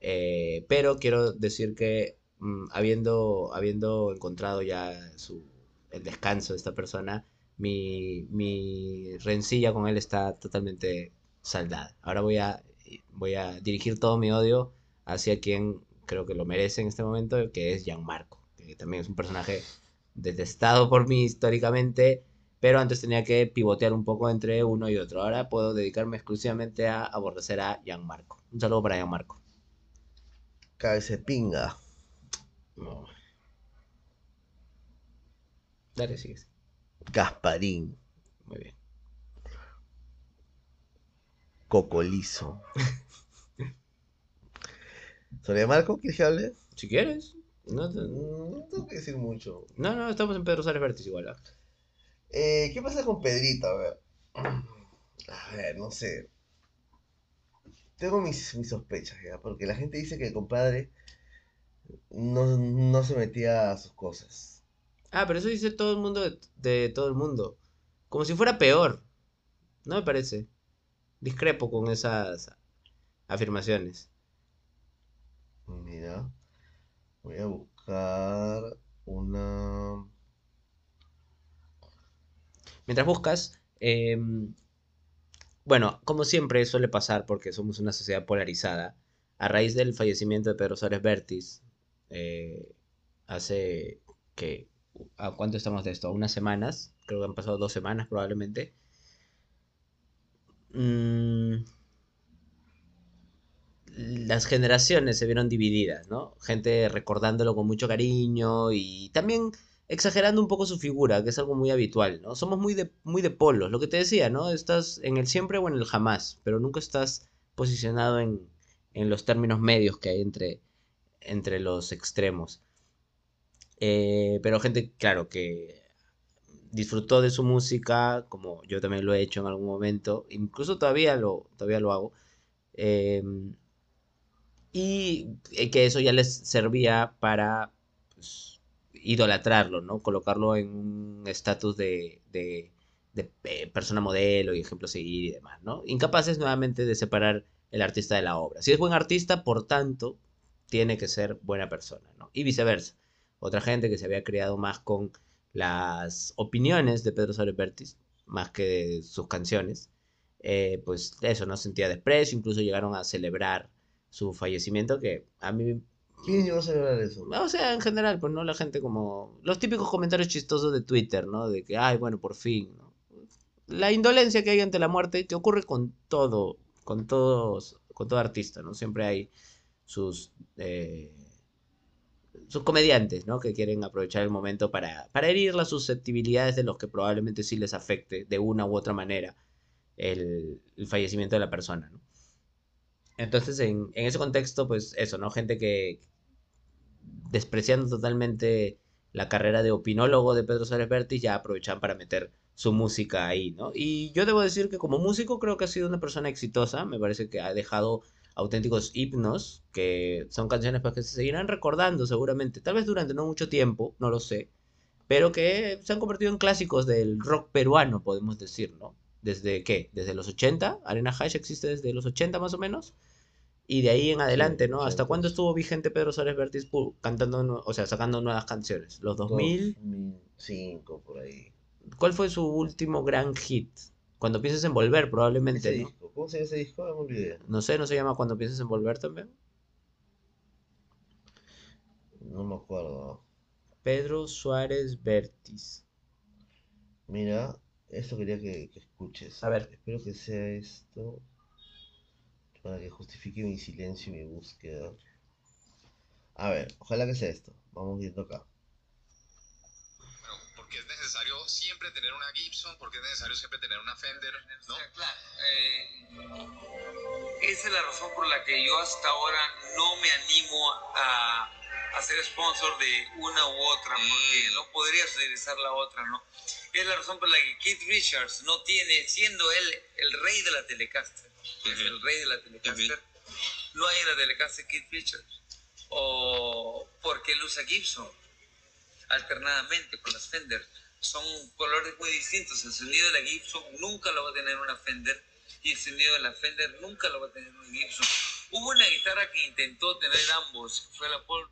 Eh, pero quiero decir que mm, habiendo, habiendo encontrado ya su, el descanso de esta persona, mi, mi rencilla con él está totalmente saldada. Ahora voy a, voy a dirigir todo mi odio hacia quien creo que lo merece en este momento, que es Gianmarco, que también es un personaje detestado por mí históricamente, pero antes tenía que pivotear un poco entre uno y otro. Ahora puedo dedicarme exclusivamente a aborrecer a Gianmarco. Un saludo para Gianmarco. Cabeza pinga. No. Dale, sigues. Gasparín. Muy bien. Cocolizo. ¿Sobre Marco quieres que hable? Si quieres. No, te- No tengo que decir mucho. no, no, estamos en Pedro Suárez Vértiz igual. ¿ah? Eh, ¿Qué pasa con Pedrito? A ver. A ver, no sé. Tengo mis, mis sospechas, ¿ya? Porque la gente dice que el compadre no, no se metía a sus cosas. Ah, pero eso dice todo el mundo de, de todo el mundo. Como si fuera peor. No me parece. Discrepo con esas afirmaciones. Mira. Voy a buscar una... Mientras buscas, em, bueno, como siempre suele pasar porque somos una sociedad polarizada, a raíz del fallecimiento de Pedro Suárez Vértiz, eh, hace que, ¿a cuánto estamos de esto? ¿A unas semanas? Creo que han pasado dos semanas probablemente. Mm, las generaciones se vieron divididas, ¿no? Gente recordándolo con mucho cariño y también exagerando un poco su figura, que es algo muy habitual, ¿no? Somos muy de, muy de polos, lo que te decía, ¿no? Estás en el siempre o en el jamás, pero nunca estás posicionado en, en los términos medios que hay entre, entre los extremos. Eh, pero gente, claro, que disfrutó de su música, como yo también lo he hecho en algún momento, incluso todavía lo, todavía lo hago. em, y eh, que eso ya les servía para pues, idolatrarlo, ¿no? Colocarlo en un estatus de, de, eh, persona modelo y ejemplo seguir y demás, ¿no? Incapaces nuevamente de separar el artista de la obra. Si es buen artista, por tanto, tiene que ser buena persona, ¿no? Y viceversa. Otra gente que se había creado más con las opiniones de Pedro Vértiz, más que sus canciones, eh, pues eso, no sentía desprecio, incluso llegaron a celebrar su fallecimiento, que a mí ¿Quién llegó a celebrar eso? o sea, en general, pues no la gente como los típicos comentarios chistosos de Twitter, ¿no? De que, ay, bueno, por fin, ¿no? La indolencia que hay ante la muerte, que ocurre con todo, con todos, con todo artista, ¿no? Siempre hay sus, eh, sus comediantes, ¿no? Que quieren aprovechar el momento para, para herir las susceptibilidades de los que probablemente sí les afecte de una u otra manera el, el fallecimiento de la persona, ¿no? Entonces, en, en ese contexto, pues eso, ¿no? Gente que despreciando totalmente la carrera de opinólogo de Pedro Suárez Vértiz, ya aprovechan para meter su música ahí, ¿no? Y yo debo decir que como músico creo que ha sido una persona exitosa, me parece que ha dejado auténticos himnos, que son canciones pues, que se seguirán recordando seguramente, tal vez durante no mucho tiempo, no lo sé, pero que se han convertido en clásicos del rock peruano, podemos decir, ¿no? ¿Desde qué? ¿Desde los 80? Arena Hash existe desde los 80 más o menos. Y de ahí en adelante, ¿no? ¿Hasta 80. cuándo estuvo vigente Pedro Suárez Vértiz cantando, o sea, sacando nuevas canciones? ¿Los 2000? 2005, por ahí. ¿Cuál fue su último gran hit? Cuando pienses en volver, Ese probablemente, ¿no? disco, ¿Cómo se llama ese disco? No me. No sé, ¿no se llama Cuando pienses en volver también? No me acuerdo. Pedro Suárez Vértiz. Mira, esto quería que, que escuches. A ver. Espero que sea esto. Para que justifique mi silencio y mi búsqueda. A ver, ojalá que sea esto. Vamos viendo acá. Bueno, porque es necesario siempre tener una Gibson, porque es necesario siempre tener una Fender, ¿no? O sea, claro, eh, esa es la razón por la que yo hasta ahora no me animo a, a ser sponsor de una u otra, porque Mm. no podrías utilizar la otra, ¿no? Es la razón por la que Keith Richards no tiene, siendo él el rey de la Telecaster, es Ujú. el rey de la Telecaster, no hay en la Telecaster Keith Richards, o porque él usa Gibson, alternadamente con las Fender. Son colores muy distintos. El sonido de la Gibson nunca lo va a tener una Fender y el sonido de la Fender nunca lo va a tener una Gibson. Hubo una guitarra que intentó tener ambos, fue la Paul.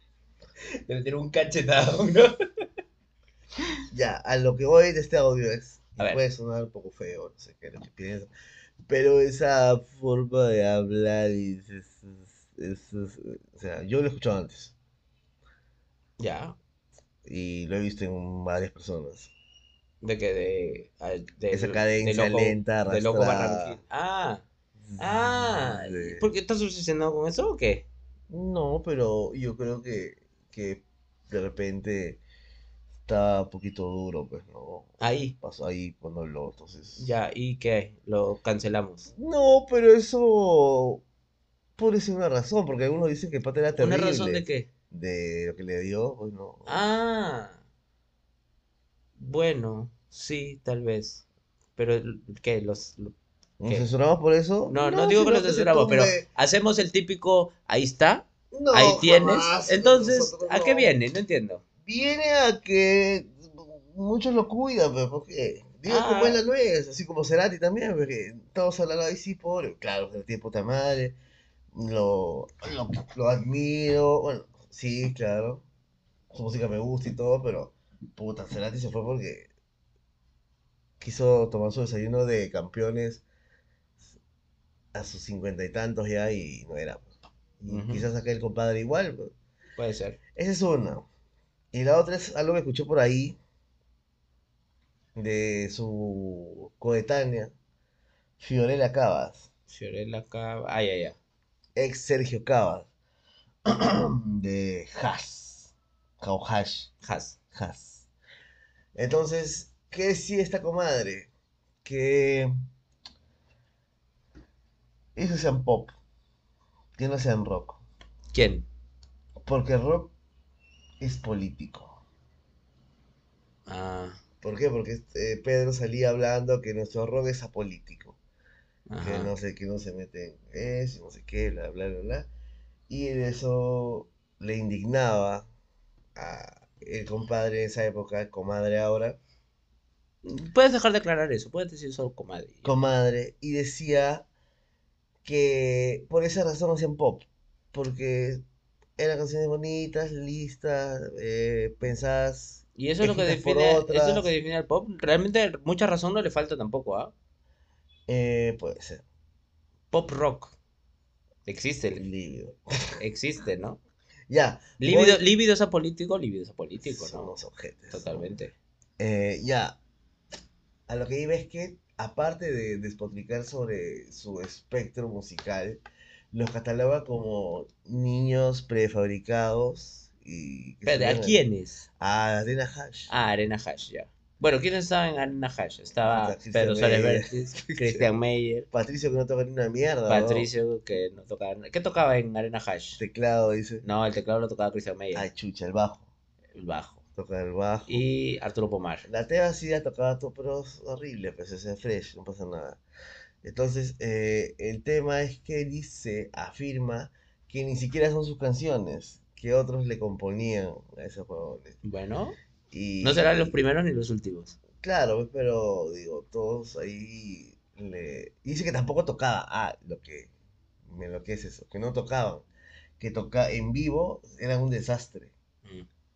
Debe tener un cachetado, ¿no? Ya, a lo que voy de este audio es. y A ver. puede sonar un poco feo, no sé qué es lo que pienso. Pero esa forma de hablar y es- es- o sea, yo lo he escuchado antes Ya. y lo he visto en varias personas. De que de, a- de- Esa de cadencia loco- lenta, de loco. Ah, ah. De- ¿Por qué estás obsesionado con eso o qué? No, pero yo creo que, que de repente está un poquito duro, pues, ¿no? Ahí. Pasó ahí cuando habló, entonces. Ya, ¿y qué? Lo cancelamos. No, pero eso puede ser una razón, porque algunos dicen que el pata era ¿Una razón de qué? De lo que le dio, pues no. Ah. Bueno, sí, tal vez. Pero, ¿qué? Los, lo- ¿Nos censuramos por eso? No, no digo que los se censuramos, pero hacemos el típico, ahí está, No, ahí tienes. jamás, Entonces, ¿a qué viene? No entiendo. Viene a que muchos lo cuidan, pero porque digo Ah. como es la nuez, así como Cerati también, porque todos hablan ahí sí, pobre, claro, Cerati de puta madre, lo, lo, lo admiro, bueno, sí, claro, su música me gusta y todo, pero puta, Cerati se fue porque quiso tomar su desayuno de campeones a sus cincuenta y tantos ya y no era. Y Ujú. quizás aquel compadre igual, pues. Puede ser. Esa es una. Y la otra es algo que escuché por ahí de su coetánea, Fiorella Cabas, Fiorella Cava. Ah, ya, ya. ex Sergio Cabas, de Haas, o Hash, Has. Haas. Entonces, ¿qué decía esta comadre? Que ellos sean pop, que no sean rock, ¿Quién? porque rock es político. Ah, ¿Por qué? Porque este, Pedro salía hablando que nuestro rock es apolítico, que no sé, que no se mete en eso, no sé qué, bla, bla, bla, bla. Y eso le indignaba a el compadre de esa época, comadre ahora, Puedes dejar de aclarar eso, puedes decir solo comadre. comadre, y decía que por esa razón hacían pop, porque eran canciones bonitas, listas, eh, pensadas, Y eso es lo que define, eso es lo que define al pop. Realmente mucha razón no le falta tampoco, ¿ah? eh, puede ser, Pop rock. Existe, el- lívido. existe, ¿no? Ya, Líbido, voy- líbido es apolítico, líbido es apolítico, son ¿no? unos objetos. Totalmente. Eh, ya, a lo que iba es que, aparte de despotricar sobre su espectro musical, los cataloga como niños prefabricados y... ¿a quiénes? A Arena Hash. Ah, Arena Hash, ya. Bueno, ¿quiénes estaban en Arena Hash? Estaba Pedro. Vértiz, Christian Meyer, Patricio que no toca ni una mierda, ¿no? Patricio, que no tocaba. ¿Qué tocaba en Arena Hash? Teclado, dice. No, el teclado lo tocaba Christian Meyer, Ay, chucha, el bajo. el bajo. Toca el bajo. Y Arturo Pomar. La Teba sí ha tocado todo, pero es horrible, pues es fresh, no pasa nada. Entonces, eh, el tema es que dice, afirma que ni siquiera son sus canciones, que otros le componían a esos huevones. Bueno, Y, no serán los primeros ni los últimos. Claro, pues, pero digo, todos ahí le... Dice que tampoco tocaba, ah, lo que me enloquece eso, que no tocaban, que toca en vivo eran un desastre.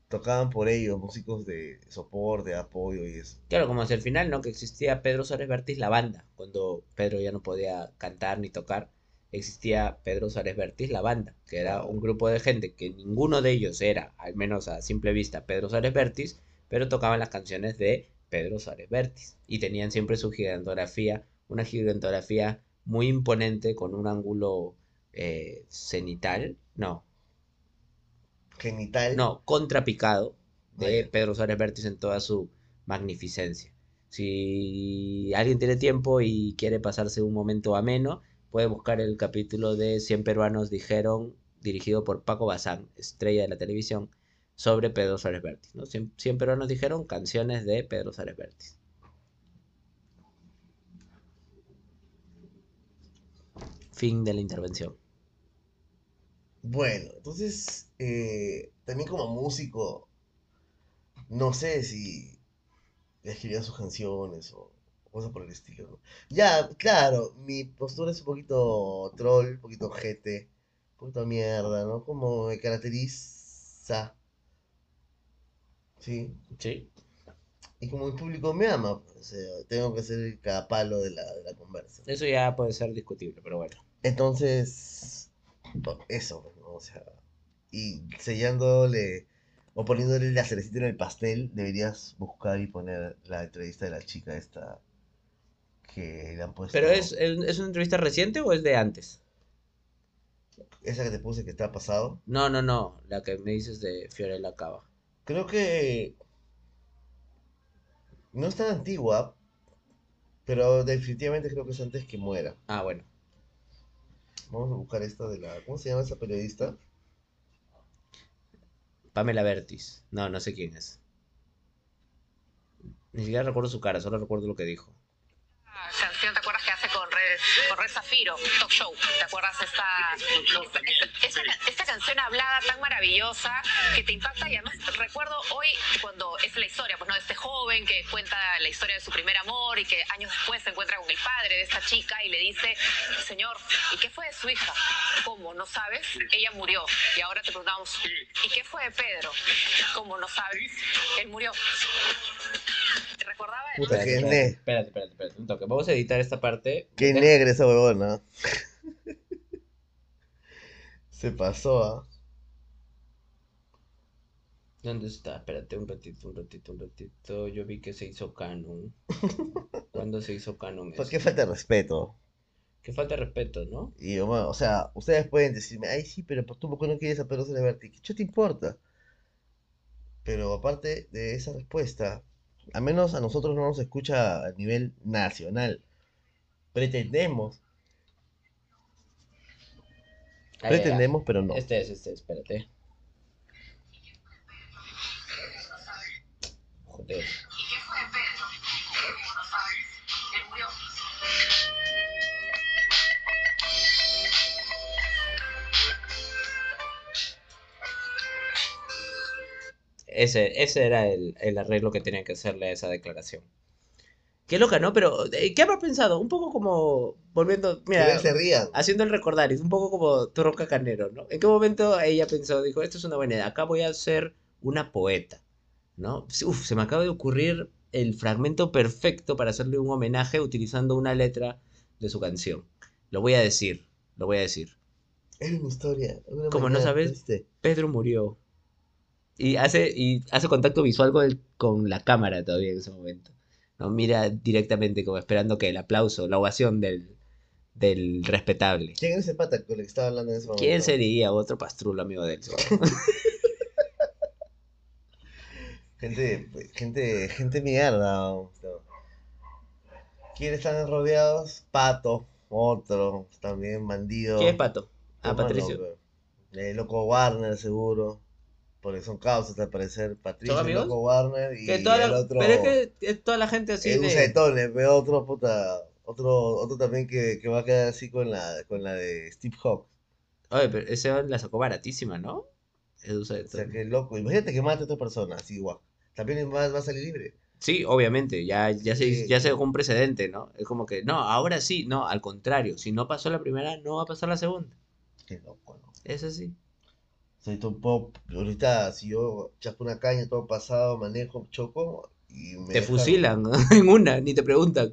Tocaban por ellos, músicos de soporte, de apoyo y eso. Claro, como hacia el final, ¿no? Que existía Pedro Suárez Vértiz, la banda. Cuando Pedro ya no podía cantar ni tocar, existía Pedro Suárez Vértiz, la banda, que era un grupo de gente que ninguno de ellos era, al menos a simple vista, Pedro Suárez Vértiz, pero tocaban las canciones de Pedro Suárez Vértiz. Y tenían siempre su gigantografía, una gigantografía muy imponente con un ángulo eh, cenital, no, Genital. no, contrapicado de Vaya. Pedro Suárez Vértiz en toda su magnificencia. Si alguien tiene tiempo y quiere pasarse un momento ameno, puede buscar el capítulo de 100 peruanos dijeron, dirigido por Paco Bazán, estrella de la televisión, sobre Pedro Suárez Vértiz. ¿no? 100, 100 peruanos dijeron canciones de Pedro Suárez Vértiz. Fin de la intervención. Bueno, entonces, eh, también como músico, no sé si escribía sus canciones o cosas por el estilo, ¿no? Ya, claro, mi postura es un poquito troll, un poquito jete, un poquito mierda, ¿no? Como me caracteriza, ¿sí? Sí. Y como el público me ama, pues, o sea, tengo que ser el palo de la, de la conversa. Eso ya puede ser discutible, pero bueno. Entonces, to- eso, ¿no? O sea, y sellándole o poniéndole la cerecita en el pastel, deberías buscar y poner la entrevista de la chica esta que le han puesto. ¿Pero es, es es una entrevista reciente o es de antes? Esa que te puse que está pasado. No, no, no, la que me dices de Fiorella Cava. Creo que no es tan antigua, pero definitivamente creo que es antes que muera. Ah, bueno. Vamos a buscar esta de la. ¿Cómo se llama esa periodista? Pamela Bertis. No, no sé quién es. Ni siquiera recuerdo su cara, solo recuerdo lo que dijo. canción, ¿te acuerdas que hace con Red, Zafiro? Talk Show. ¿Te acuerdas esta, esta, esta canción hablada tan maravillosa que te impacta? Y además recuerdo hoy cuando es la historia, pues no, de este joven que cuenta la historia de su primer amor y que años después se encuentra con el padre de esta chica y le dice, señor, ¿y qué fue de su hija? ¿Cómo? ¿No sabes? Ella murió. Y ahora te preguntamos, ¿y qué fue de Pedro? ¿Cómo? ¿No sabes? Él murió. ¿Te recordaba? Puta, Espérate, espérate, ne- espérate, espérate, espérate, un toque. Vamos a editar esta parte. Qué Deja- negra esa huevona. Se pasó, ¿ah? ¿Dónde está? Espérate un ratito, un ratito, un ratito. Yo vi que se hizo canon. ¿Cuándo se hizo canon ¿Por eso? qué falta de respeto? Qué falta de respeto, ¿no? Y bueno, o sea, ustedes pueden decirme, ay, sí, pero pues, tú por qué no quieres a Pedro Celeberti. ¿Qué te importa? Pero aparte de esa respuesta, al menos a nosotros no nos escucha a nivel nacional. Pretendemos, pretendemos, pero no. Este es, este es, espérate. Joder. Ese, ese era el, el arreglo que tenían que hacerle a esa declaración. Qué loca, ¿no? Pero, eh, ¿qué habrá pensado? Un poco como, volviendo, mira, se rían. haciendo el recordar, es un poco como Turro Cacanero, ¿no? ¿En qué momento ella pensó, dijo, esto es una buena idea, acá voy a ser una poeta, ¿no? Uf, se me acaba de ocurrir el fragmento perfecto para hacerle un homenaje utilizando una letra de su canción. Lo voy a decir, lo voy a decir. Era una historia. una Como no sabes, triste. Pedro murió. Y hace, y hace contacto visual con, el- con la cámara todavía en ese momento. ¿no? Mira directamente como esperando que el aplauso, la ovación del, del respetable. ¿Quién era ese pata con el que estaba hablando en ese momento? ¿Quién sería otro pastrulo amigo de él? Gente, gente, gente mierda. no. ¿Quiénes están rodeados? Pato, otro, también bandido. ¿Quién es Pato? Ah, Patricio. eh, Loco Warner, seguro. Porque son causas, al parecer. Patricio. Loco Warner y Que toda la- el otro. Pero es que es toda la gente así eh, de... Usaetones, pero otro puta. Otro, otro también que, que va a quedar así con la, con la de Steve Hawks. Oye, pero ese la sacó baratísima, ¿no? Edu O sea, que loco. Imagínate que mate a otra persona, así igual. También va, va a salir libre. Sí, obviamente, ya, ya, se, ya se dejó un precedente, ¿no? Es como que, no, ahora sí, no, al contrario, si no pasó la primera, no va a pasar la segunda. Qué loco, ¿no? Es así. Soy todo pop. Ahorita, si yo chasco una caña, todo pasado, manejo, choco. Y me Te dejan- fusilan en una, ni te preguntan.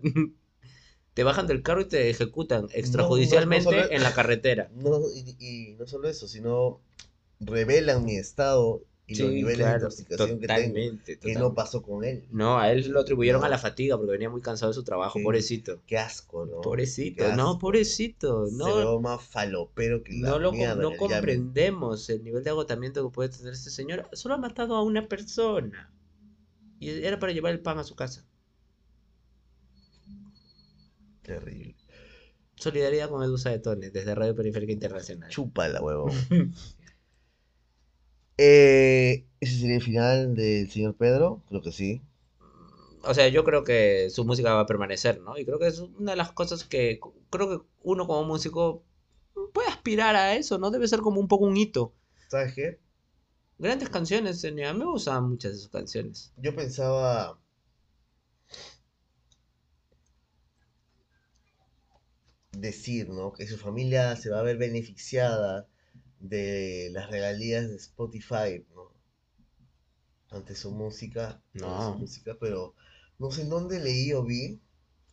Te bajan del carro y te ejecutan extrajudicialmente solo- en la carretera. No, y, y no solo eso, sino revelan mi estado y los Sí, niveles de intoxicación que tengo. Que no pasó con él. No, a él lo atribuyeron No. a la fatiga porque venía muy cansado de su trabajo, Sí. pobrecito. Qué asco, ¿no? Pobrecito, no, pobrecito, Se no, ve más falopero que la no lo mierda no comprendemos el nivel de agotamiento que puede tener este señor. Solo ha matado a una persona. Y era para llevar el pan a su casa. Terrible. Solidaridad con Edusa de Tones, desde Radio Periférica Internacional. Chúpala, huevón. eh, ¿Ese sería el final del señor Pedro? Creo que sí. O sea, yo creo que su música va a permanecer, ¿no? Y creo que es una de las cosas que creo que uno como músico puede aspirar a eso, ¿no? Debe ser como un poco un hito. ¿Sabes qué? Grandes canciones, eh, a mí me gustan muchas de sus canciones. Yo pensaba. decir, ¿no? Que su familia se va a ver beneficiada de las regalías de Spotify, ¿no? ante su música. No. su música, pero no sé en dónde leí o vi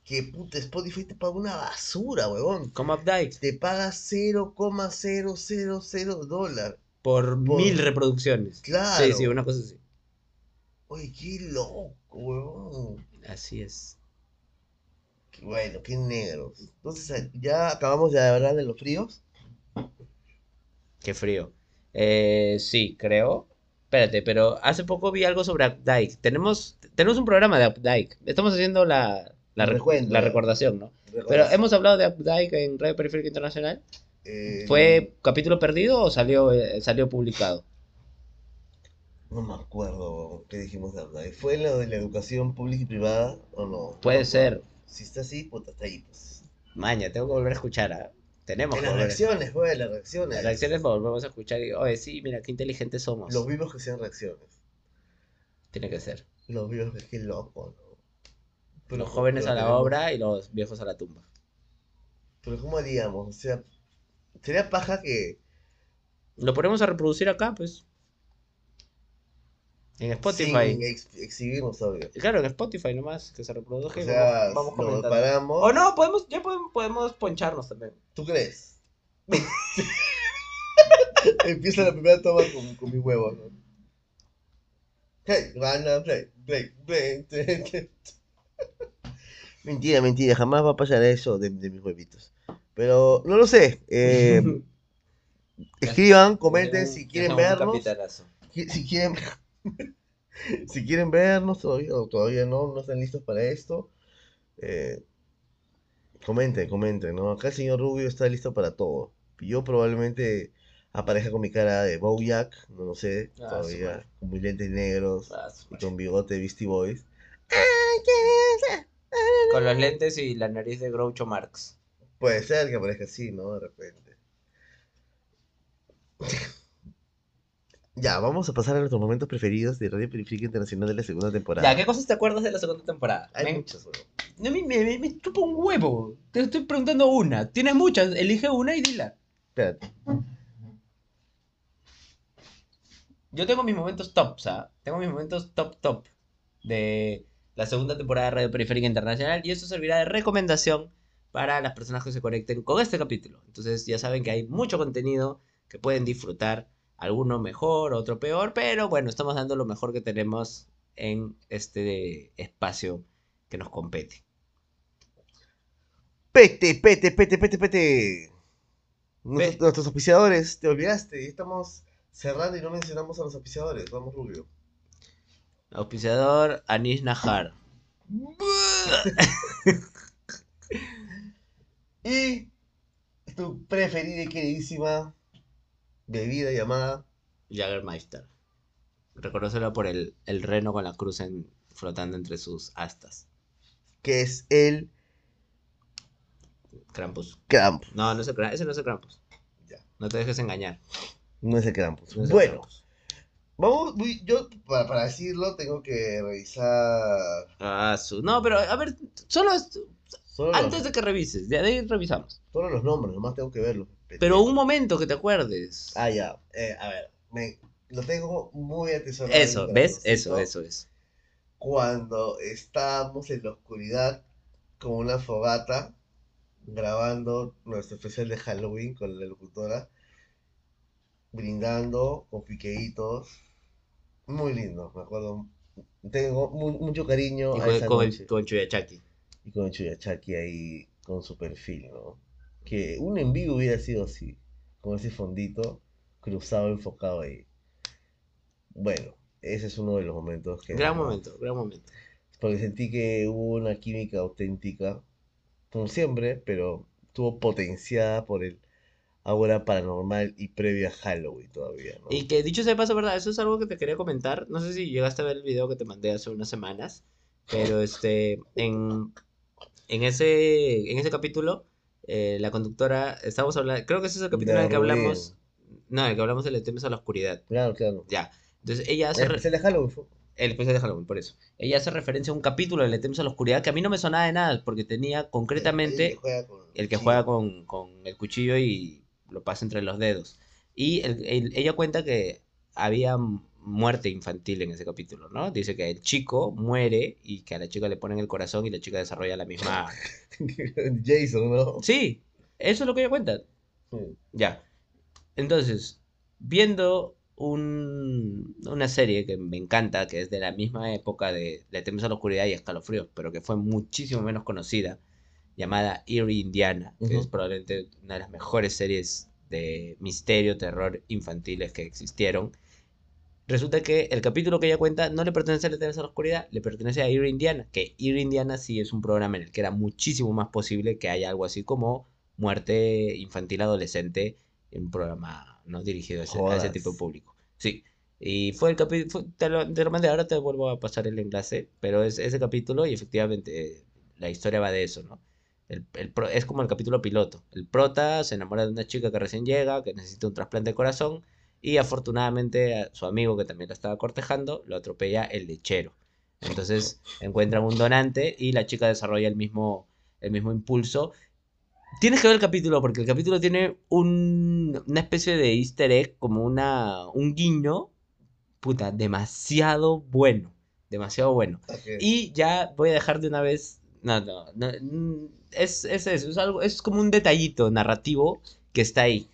que puta Spotify te paga una basura, huevón. Como Updike. Te paga 0,000 dólar. Por, Por- mil reproducciones. Claro. Sí, sí, una cosa así. Oye, qué loco, huevón. Así es. Qué bueno, qué negros. Entonces, ya acabamos de hablar de los fríos. Qué frío. Eh, sí, creo. Espérate, pero hace poco vi algo sobre Updike. Tenemos, tenemos un programa de Updike. Estamos haciendo la, la, Recuento. la recordación, ¿no? Pero hemos hablado de Updike en Radio Periférica Internacional. Eh, ¿Fue capítulo perdido o salió, eh, salió publicado? No me acuerdo qué dijimos de verdad. ¿Fue lo de la educación pública y privada o no? Puede ser. Si está así, puta, está ahí, pues. Maña, tengo que volver a escuchar. ¿ah? Tenemos En que las volver. reacciones, pues, las reacciones. Las reacciones volvemos a escuchar y, oye, sí, mira, qué inteligentes somos. Los vivos que sean reacciones. Tiene que ser. Los vivos que qué loco, ¿no? Pero los ¿cómo- jóvenes a la tenemos- obra y los viejos a la tumba. Pero ¿cómo haríamos? O sea, sería paja que... Lo ponemos a reproducir acá, pues. En Spotify. Sin ex- exhibirnos, obvio. Claro, en Spotify nomás, que se reproduzca. O sea, vamos, vamos lo paramos. O no, podemos, ya podemos, podemos poncharnos también. ¿Tú crees? Empieza la primera toma con, con mi huevo, ¿no? Hey, gana, play, play, play, play. Mentira, mentira, jamás va a pasar eso de, de mis huevitos. Pero no lo sé. eh, escriban, comenten si quieren vernos. Si quieren, si quieren vernos todavía o todavía no, no están listos para esto. eh, comenten, comenten, ¿no? Acá el señor Rubio está listo para todo. Yo probablemente aparezca con mi cara de Bojack, no lo sé, Ah, todavía, con mis lentes negros Ah, y con bigote de Beastie Boys. Con los lentes y la nariz de Groucho Marx. Puede ser que aparezca así, ¿no? De repente. Ya, vamos a pasar a nuestros momentos preferidos de Radio Periférica Internacional de la segunda temporada. Ya, ¿qué cosas te acuerdas de la segunda temporada? Hay Me-. A mí me, me, me chupa un huevo. Te estoy preguntando una. Tienes muchas, elige una y dila. Espérate. Yo tengo mis momentos tops, ¿ah? Tengo mis momentos top top de la segunda temporada de Radio Periférica Internacional y eso servirá de recomendación para las personas que se conecten con este capítulo. Entonces ya saben que hay mucho contenido que pueden disfrutar, alguno mejor, otro peor, pero bueno, estamos dando lo mejor que tenemos en este espacio que nos compete. Pete, pete, pete, pete, pete. Nuestros, nuestros auspiciadores, te olvidaste. Estamos cerrando y no mencionamos a los auspiciadores. Vamos, Rubio. Auspiciador Anish Nahar. Y tu preferida y queridísima bebida llamada. Jagermeister. Reconócelo por el, el reno con la cruz en- flotando entre sus astas. que es el Krampus. Krampus. No, no es el ese no es el Krampus. Ya. No te dejes engañar. No es el Krampus. no es el bueno, Krampus. vamos, yo para, para decirlo tengo que revisar Ah, su- No, pero a ver, solo solo, antes los, de que revises, de ahí revisamos. solo los nombres, nomás tengo que verlos. Pero un momento que te acuerdes. Ah, ya. eh, a ver, me, lo tengo muy atesorado. Eso, ¿ves? Eso, eso es. Cuando estábamos en la oscuridad con una fogata grabando nuestro especial de Halloween con la locutora, brindando con piqueitos. Muy lindo, me acuerdo. Tengo mu- mucho cariño Y a con, esa con, noche. con Chuyachaki. Y con Chuyachaki ahí con su perfil, ¿no? Que un en vivo hubiera sido así, con ese fondito cruzado, enfocado ahí. Bueno, ese es uno de los momentos que... Gran momento, gran momento. Porque sentí que hubo una química auténtica, como siempre, pero estuvo potenciada por el aura paranormal y previa a Halloween todavía, ¿no? Y que dicho sea de paso, ¿verdad? Eso es algo que te quería comentar. No sé si llegaste a ver el video que te mandé hace unas semanas. Pero este, en, en ese, en ese capítulo, eh, la conductora, estamos hablando, creo que ese es el capítulo en el que hablamos, no, en el que hablamos del temas a la oscuridad. Claro, claro. Ya. Entonces ella hace, El especial de Halloween el especial de Halloween, por eso. Ella hace referencia a un capítulo de Le temes a la oscuridad que a mí no me sonaba de nada, porque tenía concretamente el que juega con, el juega con, con el cuchillo y lo pasa entre los dedos. Y el- el- ella cuenta que había muerte infantil en ese capítulo, ¿no? Dice que el chico muere y que a la chica le ponen el corazón y la chica desarrolla la misma... Jason, ¿no? Sí, eso es lo que ella cuenta. Ya. Entonces, viendo un- una serie que me encanta, que es de la misma época de Le temes a la oscuridad y Escalofríos, pero que fue muchísimo menos conocida, llamada Eerie Indiana, que es probablemente una de las mejores series de misterio, terror infantiles que existieron. Resulta que el capítulo que ella cuenta no le pertenece a Le temes a la oscuridad, le pertenece a Eerie Indiana, que Eerie Indiana sí es un programa en el que era muchísimo más posible que haya algo así como muerte infantil adolescente en un programa no dirigido a ese, a ese tipo de público. Sí. Y fue el capítulo, te lo, te lo mandé, ahora te vuelvo a pasar el enlace, pero es ese capítulo y efectivamente eh, la historia va de eso, ¿no? El, el es como el capítulo piloto. El prota se enamora de una chica que recién llega, que necesita un trasplante de corazón, y afortunadamente a su amigo que también la estaba cortejando, lo atropella el lechero. Entonces encuentran un donante y la chica desarrolla el mismo, el mismo impulso. Tienes que ver el capítulo porque el capítulo tiene un- una especie de easter egg, como una, un guiño, puta, demasiado bueno. Demasiado bueno. Y ya voy a dejar de una vez. No, no, no, mm, es, es eso, es algo, es como un detallito narrativo que está ahí.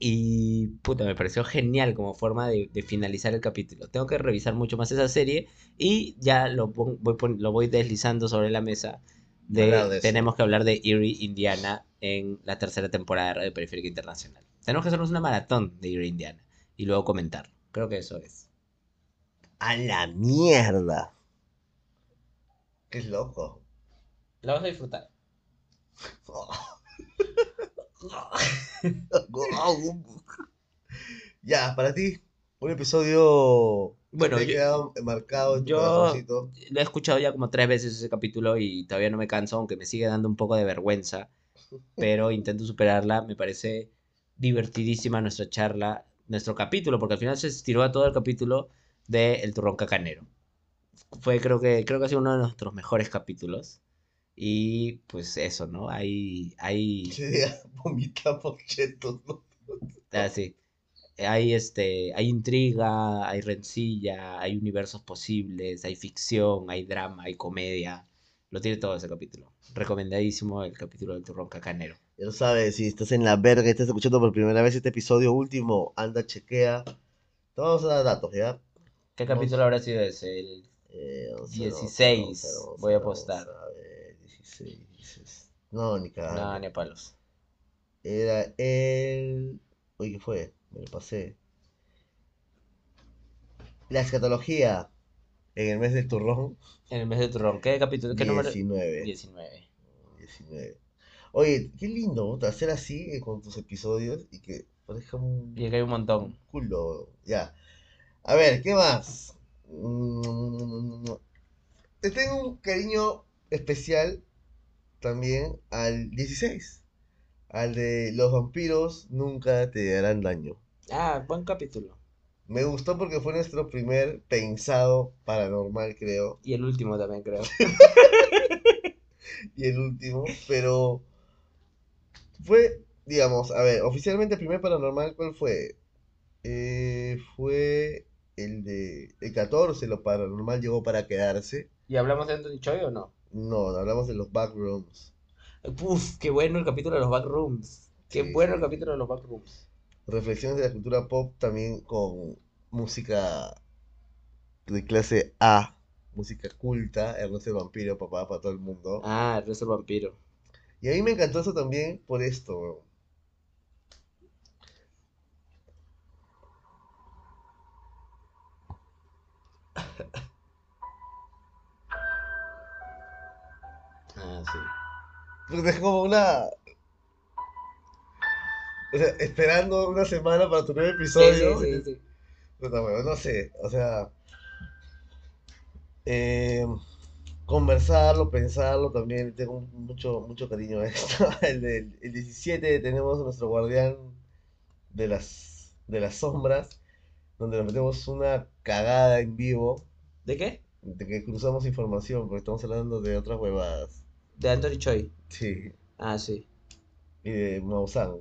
Y puta, me pareció genial como forma de, de finalizar el capítulo. Tengo que revisar mucho más esa serie y ya lo voy, pon- lo voy deslizando sobre la mesa. De, de tenemos que hablar de Erie, Indiana en la tercera temporada de Radio Periférica Internacional. Tenemos que hacernos una maratón de Erie, Indiana y luego comentar. Creo que eso es. A la mierda. Qué loco. La vas a disfrutar. ya, para ti, un episodio Bueno, que te yo- marcado en tu yo-. Lo he escuchado ya como tres veces ese capítulo y todavía no me canso, aunque me sigue dando un poco de vergüenza. Pero intento superarla. Me parece divertidísima nuestra charla, nuestro capítulo, porque al final se estiró a todo el capítulo de El Turrón Cacanero. Fue, creo que, creo que ha sido uno de nuestros mejores capítulos. Y pues eso, ¿no? Hay, hay, vomitamos chetos, ¿no? ah, sí. Hay este, hay intriga, hay rencilla, hay universos posibles, hay ficción, hay drama, hay comedia. Lo tiene todo ese capítulo. Recomendadísimo el capítulo del turrón cacanero. Ya lo sabes, si estás en la verga y estás escuchando por primera vez este episodio último, anda, chequea. Te vamos a dar datos, ¿ya? ¿Qué capítulo habrá sido ese? El... Eh, vamos a- 16, vamos a- vamos a- voy a apostar. A ver, 16, 16. No, ni cagando. No, ni a palos. Era el. Oye, ¿qué fue? Me lo pasé. La escatología en el mes del turrón. En el mes del turrón. ¿Qué capítulo? ¿Qué número? 19. 19. 19. Oye, qué lindo, hacer así eh, con tus episodios y que parezca un Y acá hay un montón. culo. Ya. A ver, ¿qué más? Mm, Te tengo un cariño especial también al 16. Al de los vampiros nunca te harán daño. Ah, buen capítulo. Me gustó porque fue nuestro primer pensado paranormal, creo. Y el último también, creo. Y el último, pero fue, digamos, a ver, oficialmente el primer paranormal, ¿cuál fue? Eh, fue el de el 14, lo paranormal llegó para quedarse. ¿Y hablamos de Anthony Choi o no? No, hablamos de los backrooms. Uf, qué bueno el capítulo de los backrooms. Qué Sí, bueno el capítulo de los backrooms. Reflexiones de la cultura pop también con música de clase A, música culta, Ernesto el vampiro, papá, para todo el mundo. Ah, el resto del vampiro. Y a mí me encantó eso también por esto. Es como una. O sea, esperando una semana para tu nuevo episodio. Sí, sí, sí. Puta, weón, no sé, o sea. eh, conversarlo, pensarlo también. Tengo mucho, mucho cariño a esto. El, del- el 17 tenemos a nuestro guardián de las, de las sombras, donde nos metemos una cagada en vivo. ¿De qué? De que cruzamos información, porque estamos hablando de otras huevadas. De Anthony Choi. Sí, Ah, sí. y de Maussan.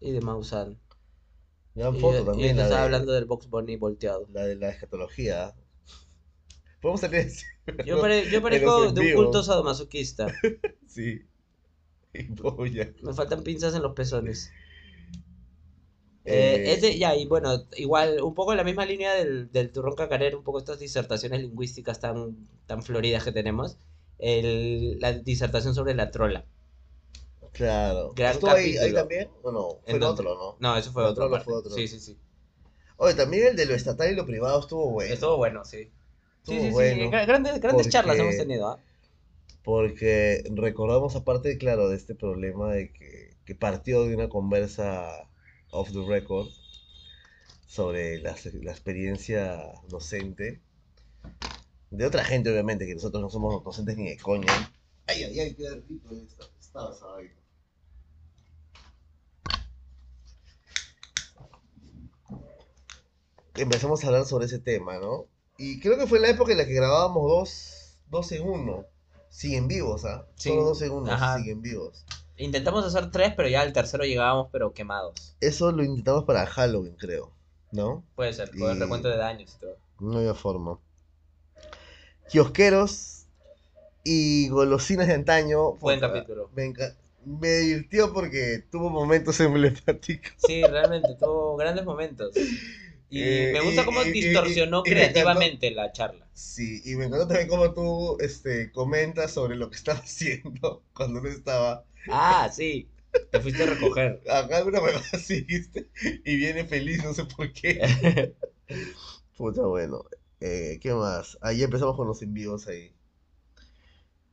Y de Mausan. Gran Y- foto y también. La estaba de, hablando del Box Bunny volteado. la de la escatología. Podemos salir así. Yo, pare- yo parezco de un culto sadomasoquista. Sí. Y polla. Me faltan pinzas en los pezones. Eh, Eh, ya, y bueno, igual, un poco en la misma línea del, del turrón cacarero, un poco estas disertaciones lingüísticas tan, tan floridas que tenemos. El, la disertación sobre la trola. Claro. Gran ¿Estuvo ahí, también? ¿O no? Fue ¿En el otro, ¿no? No, eso fue La otro. fue otro. Sí, sí, sí. Oye, también el de lo estatal y lo privado estuvo bueno. Estuvo bueno, sí. Estuvo sí, sí, sí. bueno. Grandes, grandes charlas porque- hemos tenido, ¿ah? Porque recordamos aparte, claro, de este problema de que, que partió de una conversa off the record sobre la, la experiencia docente de otra gente, obviamente, que nosotros no somos docentes ni de coña. Ay, ay, ay, qué rico esta, estaba esa vaina. Empezamos a hablar sobre ese tema, ¿no? Y creo que fue la época en la que grabábamos dos, dos en uno. Siguen vivos, ¿ah? Sí. Solo dos en uno, Ajá. siguen vivos. Intentamos hacer tres, pero ya al tercero llegábamos, pero quemados. Eso lo intentamos para Halloween, creo. ¿No? Puede ser, con el recuento de daños y todo. No había forma. Kiosqueros y golosinas de antaño. Buen puta, capítulo. Me, me divirtió porque tuvo momentos emblemáticos. Sí, realmente, tuvo grandes momentos. Y Eh, me gusta cómo y- distorsionó y- y me encantó. creativamente la charla. Sí, y me encantó también cómo tú este, comentas sobre lo que estaba haciendo cuando no estaba. Ah, sí. Te fuiste a recoger. Acá una huevada así. Y viene feliz, no sé por qué. Puta, bueno. Eh, ¿Qué más? Ahí empezamos con los envíos ahí.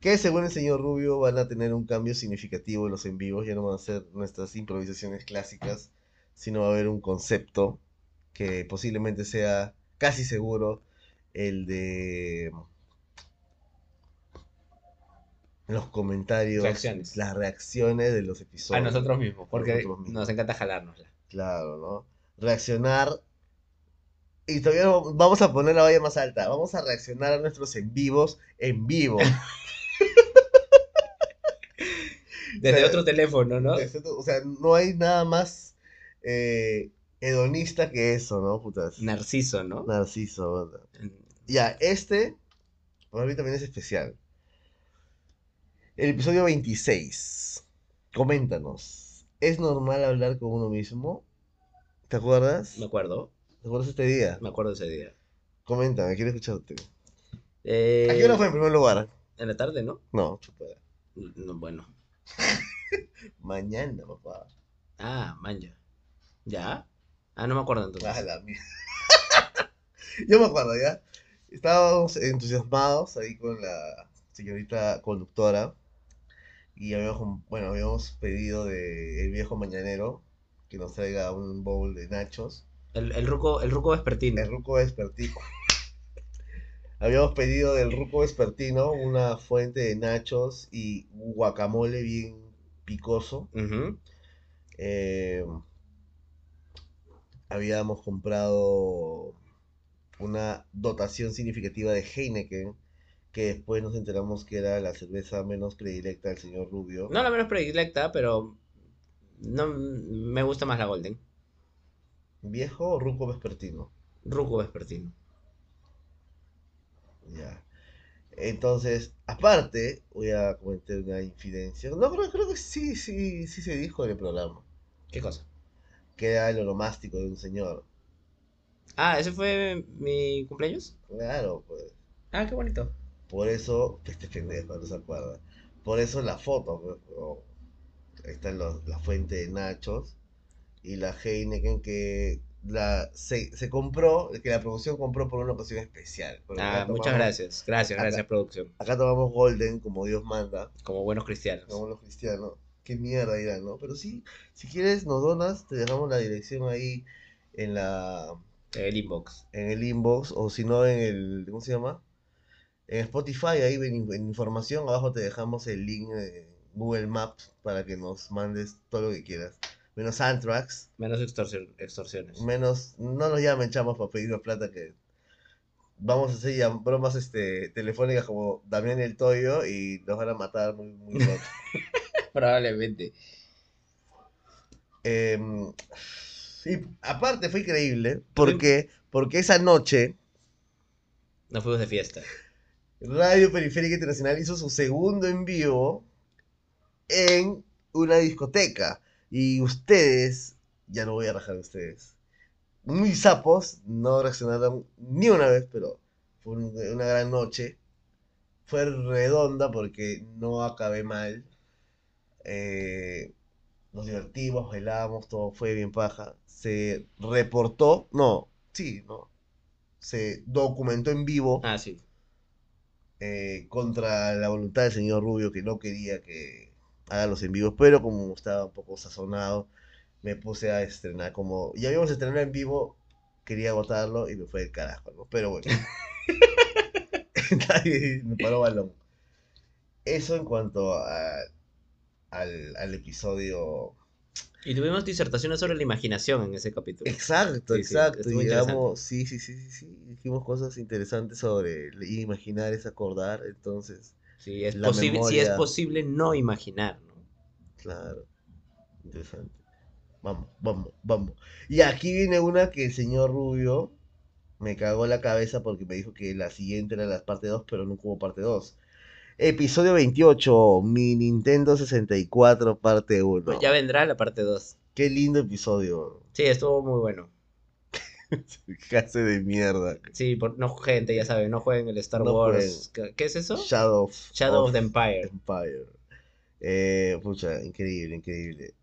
Que según el señor Rubio van a tener un cambio significativo en los en vivos. Ya no van a ser nuestras improvisaciones clásicas, sino va a haber un concepto que posiblemente sea casi seguro el de los comentarios, Reacciones. las reacciones de los A episodios. nosotros mismos, porque nosotros mismos. nos encanta jalárnosla. Claro, ¿no? Reaccionar. Y todavía no- vamos a poner la valla más alta. Vamos a reaccionar a nuestros en vivos en vivo. Desde O sea, otro teléfono, ¿no? O sea, no hay nada más eh, hedonista que eso, ¿no? Putas. Narciso, ¿no? Narciso. puta. Ya, este para mí también es especial. El episodio 26. Coméntanos. ¿Es normal hablar con uno mismo? ¿Te acuerdas? Me acuerdo, ¿Te acuerdas este día? me acuerdo ese día. Coméntame, quiero escucharte. Eh, ¿A qué hora fue en primer lugar? En la tarde, ¿no? No, chupa. No, bueno. Mañana, papá. Ah, manja. ¿Ya? Ah, no me acuerdo Ah, entonces. la mierda. Yo me acuerdo, ¿ya? Estábamos entusiasmados ahí con la señorita conductora y habíamos, bueno, habíamos pedido de el viejo mañanero que nos traiga un bowl de nachos. El, el ruco, el ruco vespertino. El ruco vespertino. Habíamos pedido del ruco vespertino una fuente de nachos y guacamole bien picoso. Eh, habíamos comprado una dotación significativa de Heineken, que después nos enteramos que era la cerveza menos predilecta del señor Rubio. No la menos predilecta, pero no me gusta más la Golden. ¿Viejo o ruco vespertino? Ruco vespertino. Ya. Entonces, aparte, voy a comentar una infidencia. No, creo, creo que sí, sí, sí se dijo en el programa. ¿Qué cosa? Que era el oromástico de un señor. Ah, ¿ese fue mi cumpleaños? Claro, pues. Ah, qué bonito. Por eso, este pendejo no se acuerda. Por eso la foto, pues, o- ahí está la fuente de Nachos y la Heineken que la, se, se compró, que la producción compró por una ocasión especial. Ah, muchas gracias. Gracias, Acá- gracias, producción. Acá tomamos Golden como Dios manda, Como buenos cristianos. como los cristianos. Qué mierda irán, ¿no? Pero sí, si quieres nos donas, te dejamos la dirección ahí en la El inbox. en el inbox o si no en el ¿cómo se llama? En Spotify ahí en, en información abajo te dejamos el link de Google Maps para que nos mandes todo lo que quieras. Menos Anthrax, Menos extorsión- extorsiones. menos no nos llamen chamos para pedirnos plata que vamos a hacer ya bromas este telefónicas como Damián el Toyo y nos van a matar muy muy pronto. Probablemente. Em, Y aparte fue increíble, porque, porque esa noche Nos fuimos de fiesta. Radio Periférica Internacional hizo su segundo en vivo en una discoteca. Y ustedes, ya no voy a rajar de ustedes, muy sapos, no reaccionaron ni una vez, pero fue un- una gran noche. Fue redonda porque no acabé mal. Eh, nos divertimos, bailamos, todo fue bien paja. Se reportó, no, sí, no. Se documentó en vivo Ah, sí. eh, contra la voluntad del señor Rubio que no quería que haga los en vivos, pero como estaba un poco sazonado, me puse a estrenar. Como ya habíamos estrenado en vivo, quería agotarlo y me fue del carajo, ¿no? Pero bueno. Nadie me paró balón. Eso en cuanto a- al, al episodio. Y tuvimos disertaciones sobre la imaginación en ese capítulo. Exacto, Sí, sí, exacto. estuvo Llegamos, sí, sí, sí, sí, sí. Dijimos cosas interesantes sobre el imaginar es acordar, entonces. Sí, es posible, sí es posible no imaginar, ¿no? Claro. Interesante. Vamos, vamos, vamos. Y aquí viene una que el señor Rubio me cagó la cabeza porque me dijo que la siguiente era la parte 2, pero nunca hubo parte 2. Episodio 28, mi Nintendo 64, parte 1. Pues ya vendrá la parte 2. Qué lindo episodio. Sí, estuvo muy bueno. Clase de mierda. Sí, por, no, gente, ya saben, no jueguen el Star No Wars. ¿Qué, qué es eso? Shadow of, Shadow of of the Empire. Empire. Eh, pucha, increíble, increíble.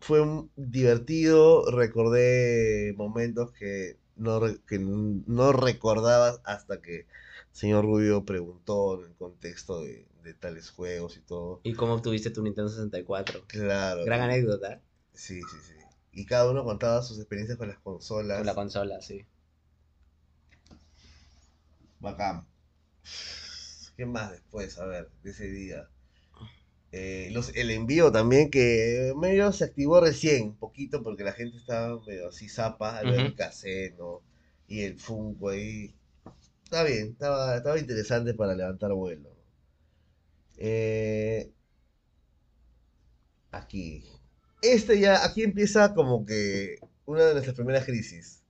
Fue un- divertido, recordé momentos que no, que no recordaba hasta que el señor Rubio preguntó en el contexto de, de tales juegos y todo. ¿Y cómo obtuviste tu Nintendo 64? Claro. Gran anécdota Sí, sí, sí. Y cada uno contaba sus experiencias con las consolas. con la consola, sí. Bacán. ¿Qué más después? A ver, de ese día. Eh, los, el envío también que medio se activó recién, un poquito, porque la gente estaba medio así zapa al ver el Ujú. cassette, ¿no? Y el Funko ahí. Está bien, estaba, estaba interesante para levantar vuelo. Eh, aquí. Este ya, aquí empieza como que una de nuestras primeras crisis.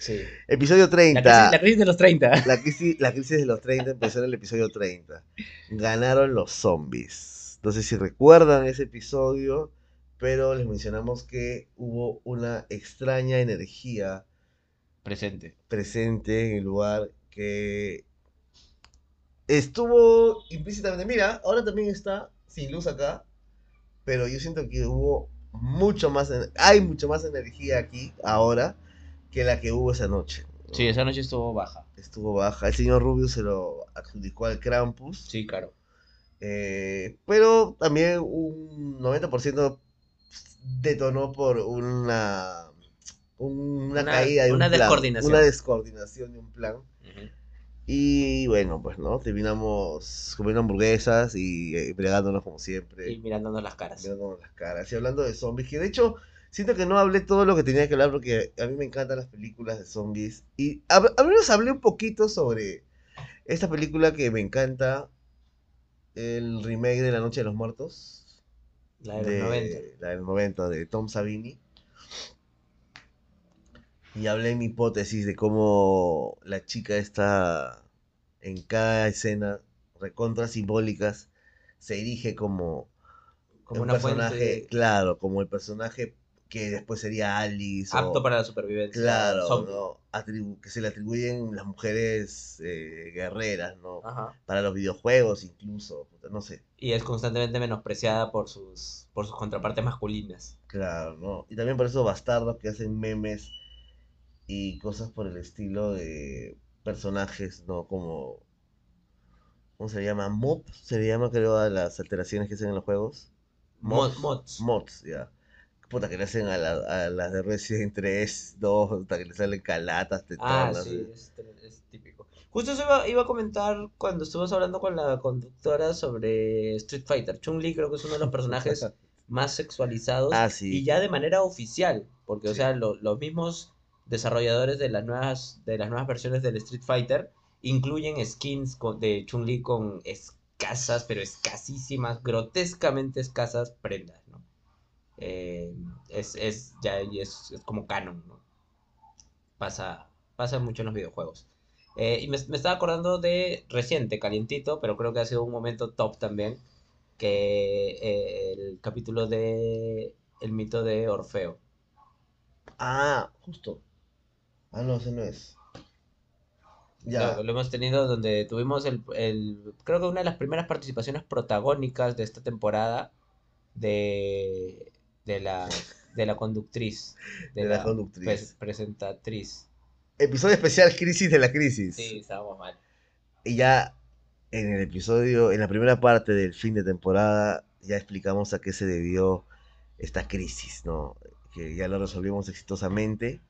Sí. Episodio 30. La crisis, la crisis de los 30. La crisis, la crisis de los 30 empezó en el episodio 30. Ganaron los zombies. No sé si recuerdan ese episodio, pero les mencionamos que hubo una extraña energía Presente. presente en el lugar que estuvo implícitamente. Mira, ahora también está sin luz acá, pero yo siento que hubo mucho más, hay mucho más energía aquí ahora que la que hubo esa noche. ¿no? Sí, esa noche estuvo baja. estuvo baja. El señor Rubio se lo adjudicó al Krampus. Sí, claro. eh, pero también un 90% detonó por una, una, Una- caída de una un plan, descoordinación. Una descoordinación de un plan. Ujú. Y bueno, pues no, terminamos comiendo hamburguesas y eh, bregándonos como siempre. Y mirándonos las caras. mirándonos las caras. Y hablando de zombies, que de hecho siento que no hablé todo lo que tenía que hablar porque a mí me encantan las películas de zombies. Y a, a menos hablé un poquito sobre esta película que me encanta, el remake de La Noche de los Muertos. La de los 90. La del 90, de Tom Savini. Y hablé mi hipótesis de cómo la chica está en cada escena recontra simbólicas, se erige como Como un personaje, fuente claro, como el personaje que después sería Alice. o- apto para la supervivencia. Claro, zombie. ¿no? Atribu- que se le atribuyen las mujeres eh, guerreras, ¿no? Ajá. Para los videojuegos incluso, no sé. Y es constantemente menospreciada por sus, por sus contrapartes masculinas. Claro, ¿no? Y también por esos bastardos que hacen memes y cosas por el estilo de personajes, ¿no? Como... ¿Cómo se llama? Mob, se le llama creo a las alteraciones que hacen en los juegos. Mod- mods. Mods, ya. Puta, que le hacen a, la- a las de Resident 3, 2, hasta que le salen calatas, Ah, tetonas. sí, es, es típico. Justo eso iba, iba a comentar cuando estuvimos hablando con la conductora sobre Street Fighter. Chun-Li creo que es uno de los personajes más sexualizados Ah, sí. y ya de manera oficial, porque o sea, lo- los mismos desarrolladores de las nuevas de las nuevas versiones del Street Fighter incluyen skins de Chun-Li con escasas, pero escasísimas, grotescamente escasas prendas, ¿no? eh, es, es ya es, es como canon, ¿no? Pasa, pasa mucho en los videojuegos. Eh, y me, me estaba acordando de reciente, calientito, pero creo que ha sido un momento top también, que eh, el capítulo de El mito de Orfeo. Ah, justo. Ah, no, ese no es. Ya. Lo, lo hemos tenido donde tuvimos el, el- creo que una de las primeras participaciones protagónicas de esta temporada de, de la, de la conductriz, de, De la la conductriz. pres- presentatriz. Episodio especial Crisis de la Crisis. Sí, estábamos mal. Y ya en el episodio, en la primera parte del fin de temporada, ya explicamos a qué se debió esta crisis, ¿no? Que ya lo resolvimos exitosamente.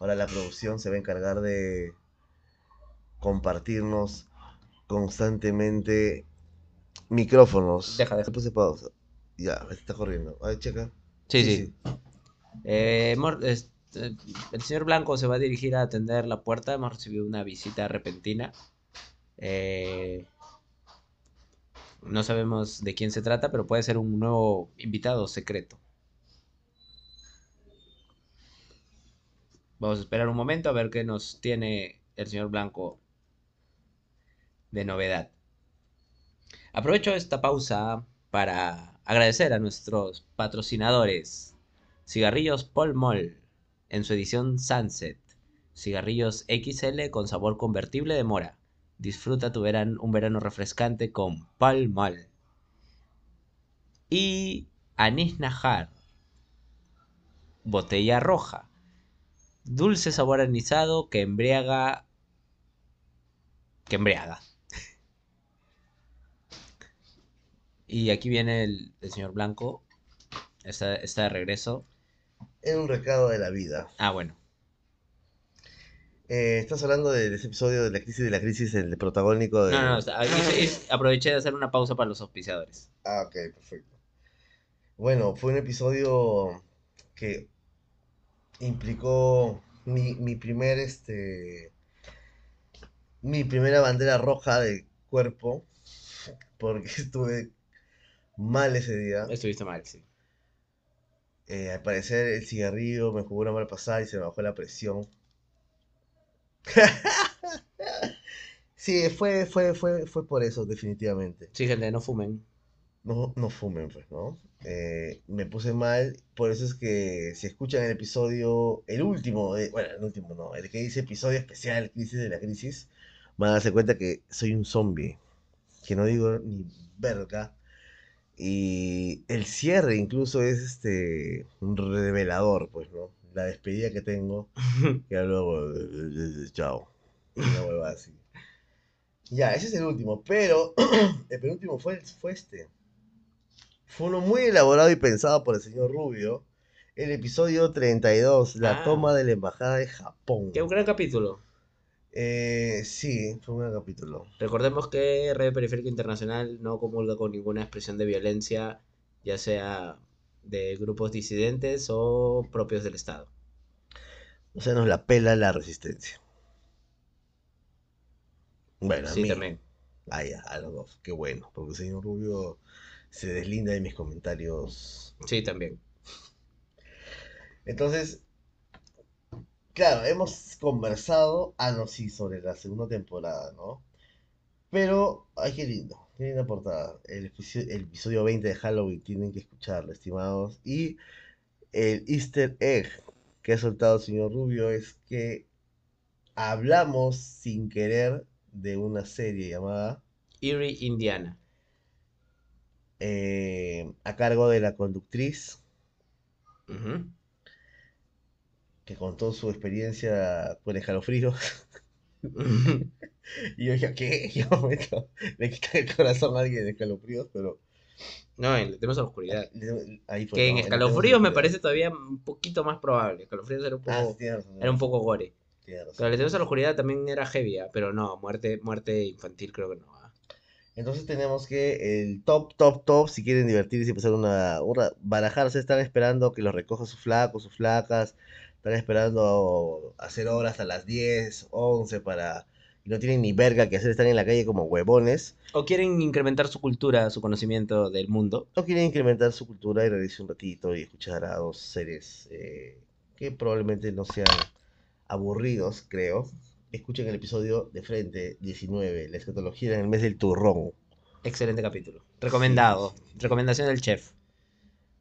Ahora la producción se va a encargar de compartirnos constantemente micrófonos. Deja, deja. Puse pausa. Ya, está corriendo. A ver, checa. Sí, sí. Eh, hemos- es- eh, el señor Blanco se va a dirigir a atender la puerta. Hemos recibido una visita repentina. Eh, no sabemos de quién se trata, pero puede ser un nuevo invitado secreto. Vamos a esperar un momento a ver qué nos tiene el señor Blanco de novedad. Aprovecho esta pausa para agradecer a nuestros patrocinadores. Cigarrillos Paul Mall en su edición Sunset. Cigarrillos XL con sabor convertible de mora. Disfruta tu verano, un verano refrescante con Paul Mall. Y Anís Najar. Botella roja. Dulce sabor anisado que embriaga. Que embriaga. Y aquí viene el, el señor Blanco. Está, está de regreso. En un recado de la vida. Ah, bueno. Eh, estás hablando de ese episodio de la crisis de la crisis, el protagónico de... No, no, está- hice- hice- aproveché de hacer una pausa para los auspiciadores. Ah, ok, perfecto. Bueno, fue un episodio que implicó mi, mi primer, este, mi primera bandera roja de cuerpo, porque estuve mal ese día. Estuviste mal, sí. Eh, al parecer el cigarrillo me jugó una mala pasada y se me bajó la presión. Sí, fue, fue, fue, fue por eso, definitivamente. Sí, gente, no fumen. No, no fumen, pues, ¿no? Eh, me puse mal, por eso es que si escuchan el episodio, el último, de- bueno, el último no, el que dice episodio especial, Crisis de la Crisis, van a darse cuenta que soy un zombie, que no digo ni verga. Y el cierre incluso es este un revelador, pues, ¿no? La despedida que tengo, que luego, chao, una hueva así. Ya, ese es el último, pero el penúltimo fue, fue este. Fue uno muy elaborado y pensado por el señor Rubio. El episodio 32, la Ah. toma de la embajada de Japón. Qué un gran capítulo. Eh, sí, fue un gran capítulo. Recordemos que Radio Periférica Internacional no comulga con ninguna expresión de violencia, ya sea de grupos disidentes o propios del Estado. O sea, nos la pela la resistencia. Bueno, a Sí, mí. también. Ah, ya, a los dos. Qué bueno, porque el señor Rubio se deslinda de mis comentarios. Sí, también. Entonces, claro, hemos conversado, ah, no, sí, sobre la segunda temporada, ¿no? Pero, ay, qué lindo, qué linda portada. El episodio, el episodio 20 de Halloween, tienen que escucharlo, estimados. Y el Easter egg que ha soltado el señor Rubio es que hablamos sin querer de una serie llamada Erie, Indiana. Eh, a cargo de la conductriz que contó su experiencia con escalofríos. Y yo dije, ¿qué? ¿En qué momento le quitan el corazón a alguien de escalofríos? Pero No, en- tenemos a la oscuridad. ahí fue. Que en ¿no? escalofríos me parece todavía un poquito más probable. Escalofríos era un Ah, poco, era un poco gore. Pero le tenemos a la oscuridad también era heavy, ah, pero no, muerte, muerte infantil creo que no. Entonces tenemos que el top, top, top, si quieren divertirse y pasar una, una barajarse, están esperando que los recoja sus flacos, sus flacas, están esperando hacer horas a las 10, 11 para y no tienen ni verga que hacer, están en la calle como huevones, O quieren incrementar su cultura, su conocimiento del mundo. o quieren incrementar su cultura y reírse un ratito y escuchar a dos seres eh, que probablemente no sean aburridos, creo. Escuchen el episodio de frente 19, la escatología en el mes del turrón. Excelente capítulo. Recomendado. Recomendación del chef.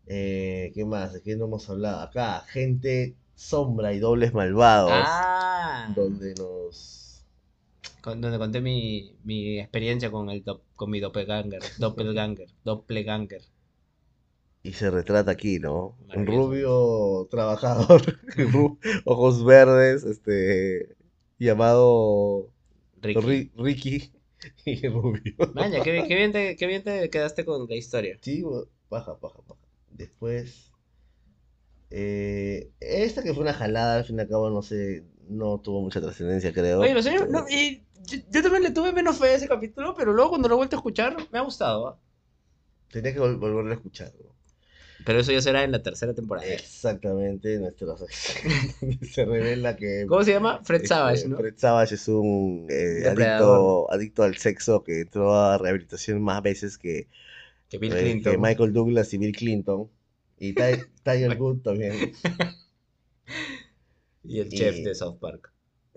Eh, ¿Qué más? ¿De qué no hemos hablado? Acá, gente sombra y dobles malvados. Ah. Donde nos. Con- donde conté mi, mi experiencia con el dop- con mi doppelganger, doppelganger, doppelganger. Y se retrata aquí, ¿no? Un rubio trabajador, ojos verdes, este. Llamado Ricky. Ri- Ricky y rubio. Maña, qué, bien- qué bien te, qué bien te quedaste con la historia. Sí, baja, baja, baja. Después. eh, esta que fue una jalada, al fin y al cabo, no sé, no tuvo mucha trascendencia, creo. Oye, los señores, no, y yo, yo también le tuve menos fe a ese capítulo, pero luego cuando lo he vuelto a escuchar, me ha gustado. ¿ah? Tenía que vol- volverlo a escuchar. Pero eso ya será en la tercera temporada. Exactamente, nuestro... se revela que ¿Cómo se llama? Fred este, Savage, ¿no? Fred Savage es un eh, adicto, adicto al sexo que entró a rehabilitación más veces que, Que Bill eh, Clinton. que Michael Douglas y Bill Clinton. Y Ty- Tiger Good también. Y el chef de South Park.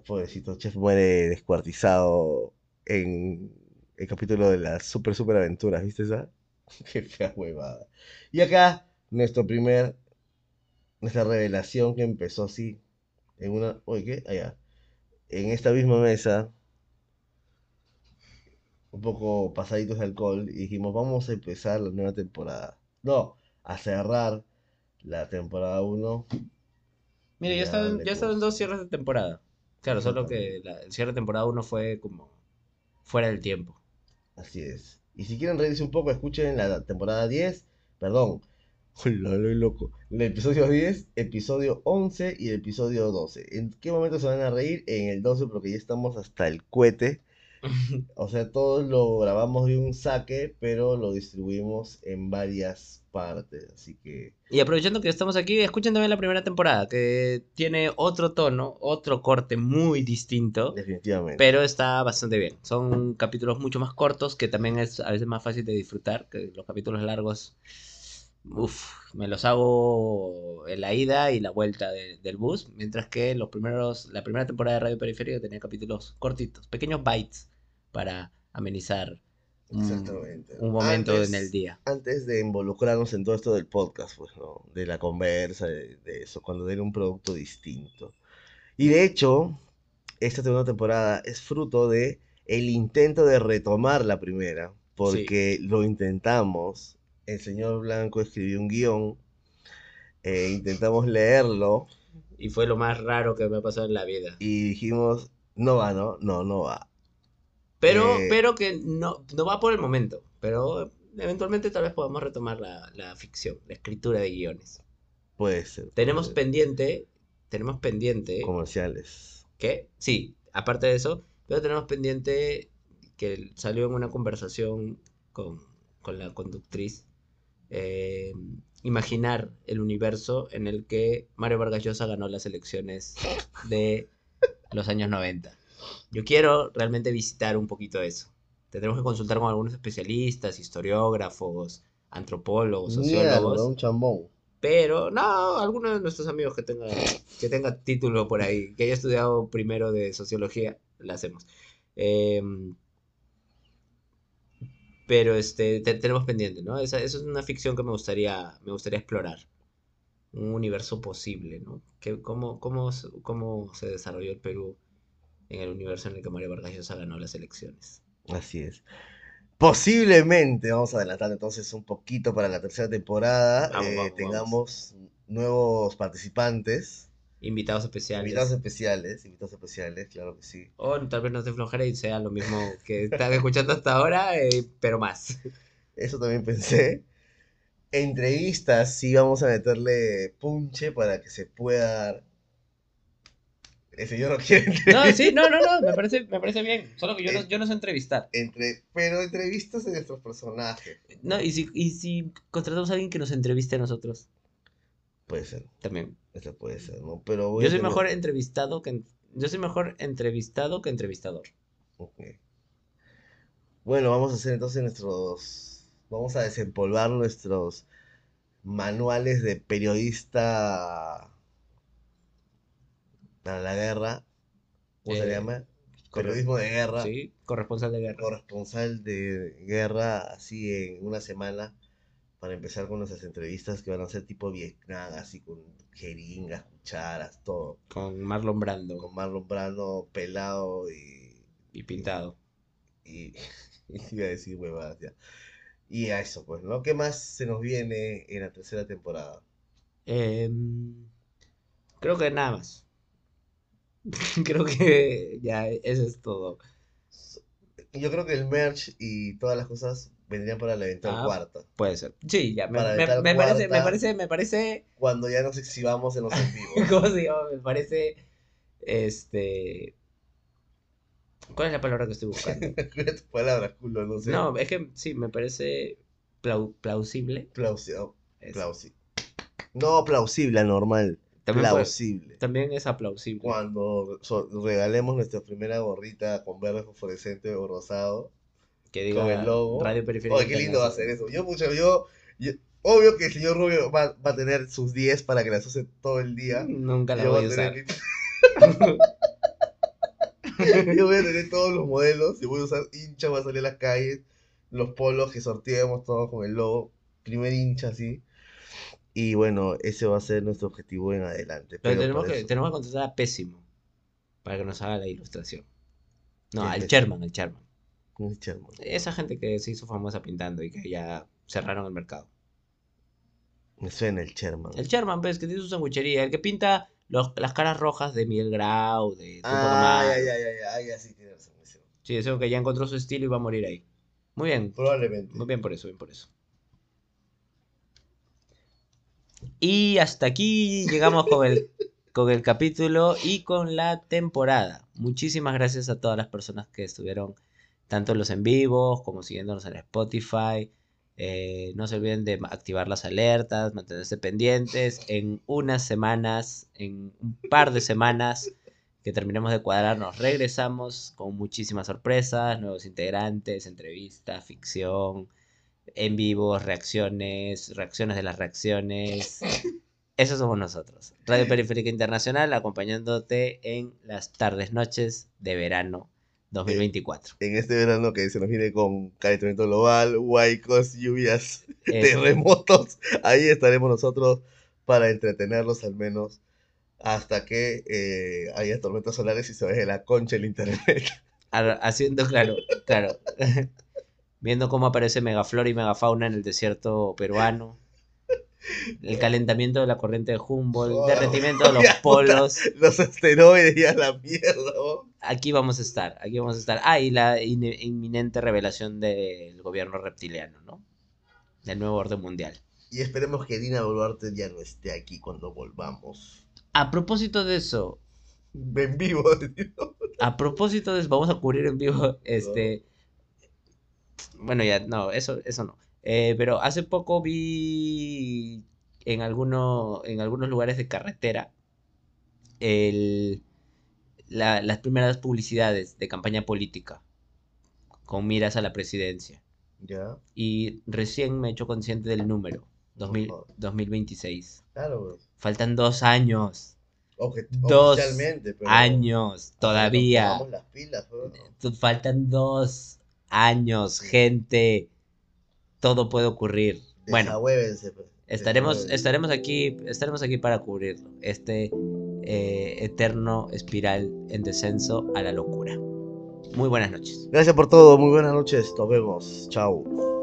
Pobrecito chef muere descuartizado en el capítulo de las super super aventuras, ¿viste esa? Qué fea huevada. Y acá, nuestro primer, nuestra revelación que empezó así, en una, oye, ¿qué? Allá, en esta misma mesa, un poco pasaditos de alcohol, y dijimos, vamos a empezar la nueva temporada. No, a cerrar la temporada 1. Mire, ya le ya puse. dos cierres de temporada. Claro, solo que la- el cierre de temporada uno fue como fuera del tiempo. Así es. Y si quieren reírse un poco, escuchen la temporada 10, perdón, Hola, lo loco. El episodio 10, episodio 11 y el episodio 12. ¿En qué momento se van a reír? En el 12 porque ya estamos hasta el cohete. O sea, todos lo grabamos de un saque, pero lo distribuimos en varias partes. Así que Y aprovechando que estamos aquí, escuchen también la primera temporada, que tiene otro tono, otro corte muy distinto, definitivamente. pero está bastante bien. Son capítulos mucho más cortos, que también es a veces más fácil de disfrutar, que los capítulos largos, uff, me los hago en la ida y la vuelta de- del bus, mientras que los primeros, la primera temporada de Radio Periférica tenía capítulos cortitos, pequeños bites para amenizar un, Exactamente. un momento Antes- en el día. antes de involucrarnos en todo esto del podcast, pues, ¿no? De la conversa, de, de eso, cuando era un producto distinto. Y de hecho, esta segunda temporada es fruto de el intento de retomar la primera, porque lo intentamos. El señor Blanco escribió un guion, eh, intentamos leerlo Y fue lo más raro que me ha pasado en la vida. y dijimos, no va, ¿no? No, no va. Pero, Eh, pero que no, no va por el momento. Pero eventualmente tal vez podamos retomar la, la ficción, la escritura de guiones. Puede ser. Tenemos puede ser. pendiente, tenemos pendiente comerciales. que, sí, aparte de eso, pero tenemos pendiente que salió en una conversación con, con la conductriz, eh, imaginar el universo en el que Mario Vargas Llosa ganó las elecciones de los años 90. Yo quiero realmente visitar un poquito eso. Tendremos que consultar con algunos especialistas, historiógrafos, antropólogos, Mierda, sociólogos. un chambón. Pero, no, alguno de nuestros amigos que tenga, que tenga título por ahí, que haya estudiado primero de sociología, la hacemos. Em, pero este, te- tenemos pendiente, ¿no? Esa, eso es una ficción que me gustaría, me gustaría explorar. Un universo posible, ¿no? Que, cómo, cómo, se- cómo se desarrolló el Perú en el universo en el que Mario Vargas Llosa ganó las elecciones. Así es. Posiblemente, vamos a adelantar entonces un poquito para la tercera temporada, Vamos, eh, vamos, tengamos nuevos participantes, Invitados especiales. invitados especiales, invitados especiales, claro que sí. O tal vez no te flojera y sea lo mismo que están escuchando hasta ahora, eh, pero más. Eso también pensé. Entrevistas, sí vamos a meterle punche para que se pueda dar. El señor no quiere No, sí, no, no, no, me parece, me parece bien. Solo que yo no, yo no sé entrevistar. entre, pero entrevistas de nuestros personajes. No, y si, y si contratamos a alguien que nos entreviste a nosotros, Puede ser, también. Eso puede ser, ¿no? Pero voy Yo a soy tener- mejor entrevistado que en- yo soy mejor entrevistado que entrevistador. Ok. Bueno, vamos a hacer entonces nuestros. Vamos a desempolvar nuestros manuales de periodista a la guerra. ¿Cómo se Eh, llama? corre- Periodismo de guerra. Sí, corresponsal de guerra. Corresponsal de guerra, así en una semana, para empezar con nuestras entrevistas que van a ser tipo Vietnam, así con jeringas, cucharas, todo. Con Marlon Brando Con Marlon Brando pelado y y pintado. y iba a decir huevadas ya. Y a eso, pues, ¿no? ¿Qué más se nos viene en la tercera temporada? Em, creo que nada más. Creo que ya eso es todo. Yo creo que el merch y todas las cosas vendrían para la eventual Ah. cuarta. Puede ser. Sí, ya. Me, me- me parece, me parece, me parece. Cuando ya nos exhibamos en los en vivos. ¿Cómo se llama? Me parece. Este. ¿Cuál es la palabra que estoy buscando? Tu palabra, culo, no sé. No, es que sí, me parece plau- plausible. Plausi- oh, plausi- No plausible, anormal. También, puede- plausible. también es aplausible. Cuando so- regalemos nuestra primera gorrita con verde fosforescente o rosado. Que diga con el logo. Radio Periférica. Oye, qué lindo va a ser eso. Yo, mucho, yo, yo- obvio que el señor Rubio va, va a tener sus 10 para que las use todo el día. Nunca la Yo voy a usar. tener Yo voy a tener todos los modelos y voy a usar hincha, voy a salir a las calles, los polos que sorteamos todos con el logo, primer hincha así. Y bueno, ese va a ser nuestro objetivo en adelante. Pero Pero tenemos que, eso- tenemos que contratar a Pésimo para que nos haga la ilustración. No, ¿Quién al? Sherman, al Sherman. Esa gente que se hizo famosa pintando y que ya cerraron el mercado. Me suena el Sherman. El Sherman, pues, que tiene su sanguichería, el que pinta los- las caras rojas de Miguel Grau, de Ah, ya, ya, ya, ah, ya, sí, tiene razón, sí. Sí, eso que ya encontró su estilo y va a morir ahí. Muy bien, Probablemente. muy bien por eso, bien por eso. Y hasta aquí llegamos con el, con el capítulo y con la temporada. Muchísimas gracias a todas las personas que estuvieron, tanto los en vivos como siguiéndonos en Spotify. Eh, no se olviden de activar las alertas, mantenerse pendientes. En unas semanas, en un par de semanas que terminemos de cuadrar, nos regresamos con muchísimas sorpresas, nuevos integrantes, entrevistas, ficción, en vivos, reacciones, reacciones de las reacciones. Eso somos nosotros. Radio Periférica Internacional acompañándote en las tardes, noches de verano 2024. En este verano que se nos viene con calentamiento global, huaicos, lluvias, Eso. terremotos, ahí estaremos nosotros para entretenerlos al menos hasta que eh, haya tormentas solares y se vaya la concha el internet. Ha- Haciendo, claro, claro. Viendo cómo aparece megaflora y megafauna en el desierto peruano. El calentamiento de la corriente de Humboldt, Oh, derretimiento de los polos. Los asteroides y a la mierda. ¿no? Aquí vamos a estar, aquí vamos a estar. Ah, y la in- inminente revelación del gobierno reptiliano, ¿no? Del nuevo orden mundial. Y esperemos que Dina Boluarte ya no esté aquí cuando volvamos. A propósito de eso, En vivo. a propósito de eso, vamos a cubrir en vivo este... Bueno, ya, no, eso, eso no. Eh, pero hace poco vi en, alguno, en algunos lugares de carretera el, la- las primeras publicidades de campaña política con miras a la presidencia. ya, Y recién me he hecho consciente del número, 2000 Por favor. 2026. claro, bro. Faltan dos años, Dos pero años todavía. las pilas, Faltan dos años, gente. Todo puede ocurrir. Bueno, pues. estaremos, estaremos aquí, estaremos aquí para cubrirlo. Este eh, eterno espiral en descenso a la locura. Muy buenas noches. Gracias por todo, muy buenas noches, nos vemos, chao.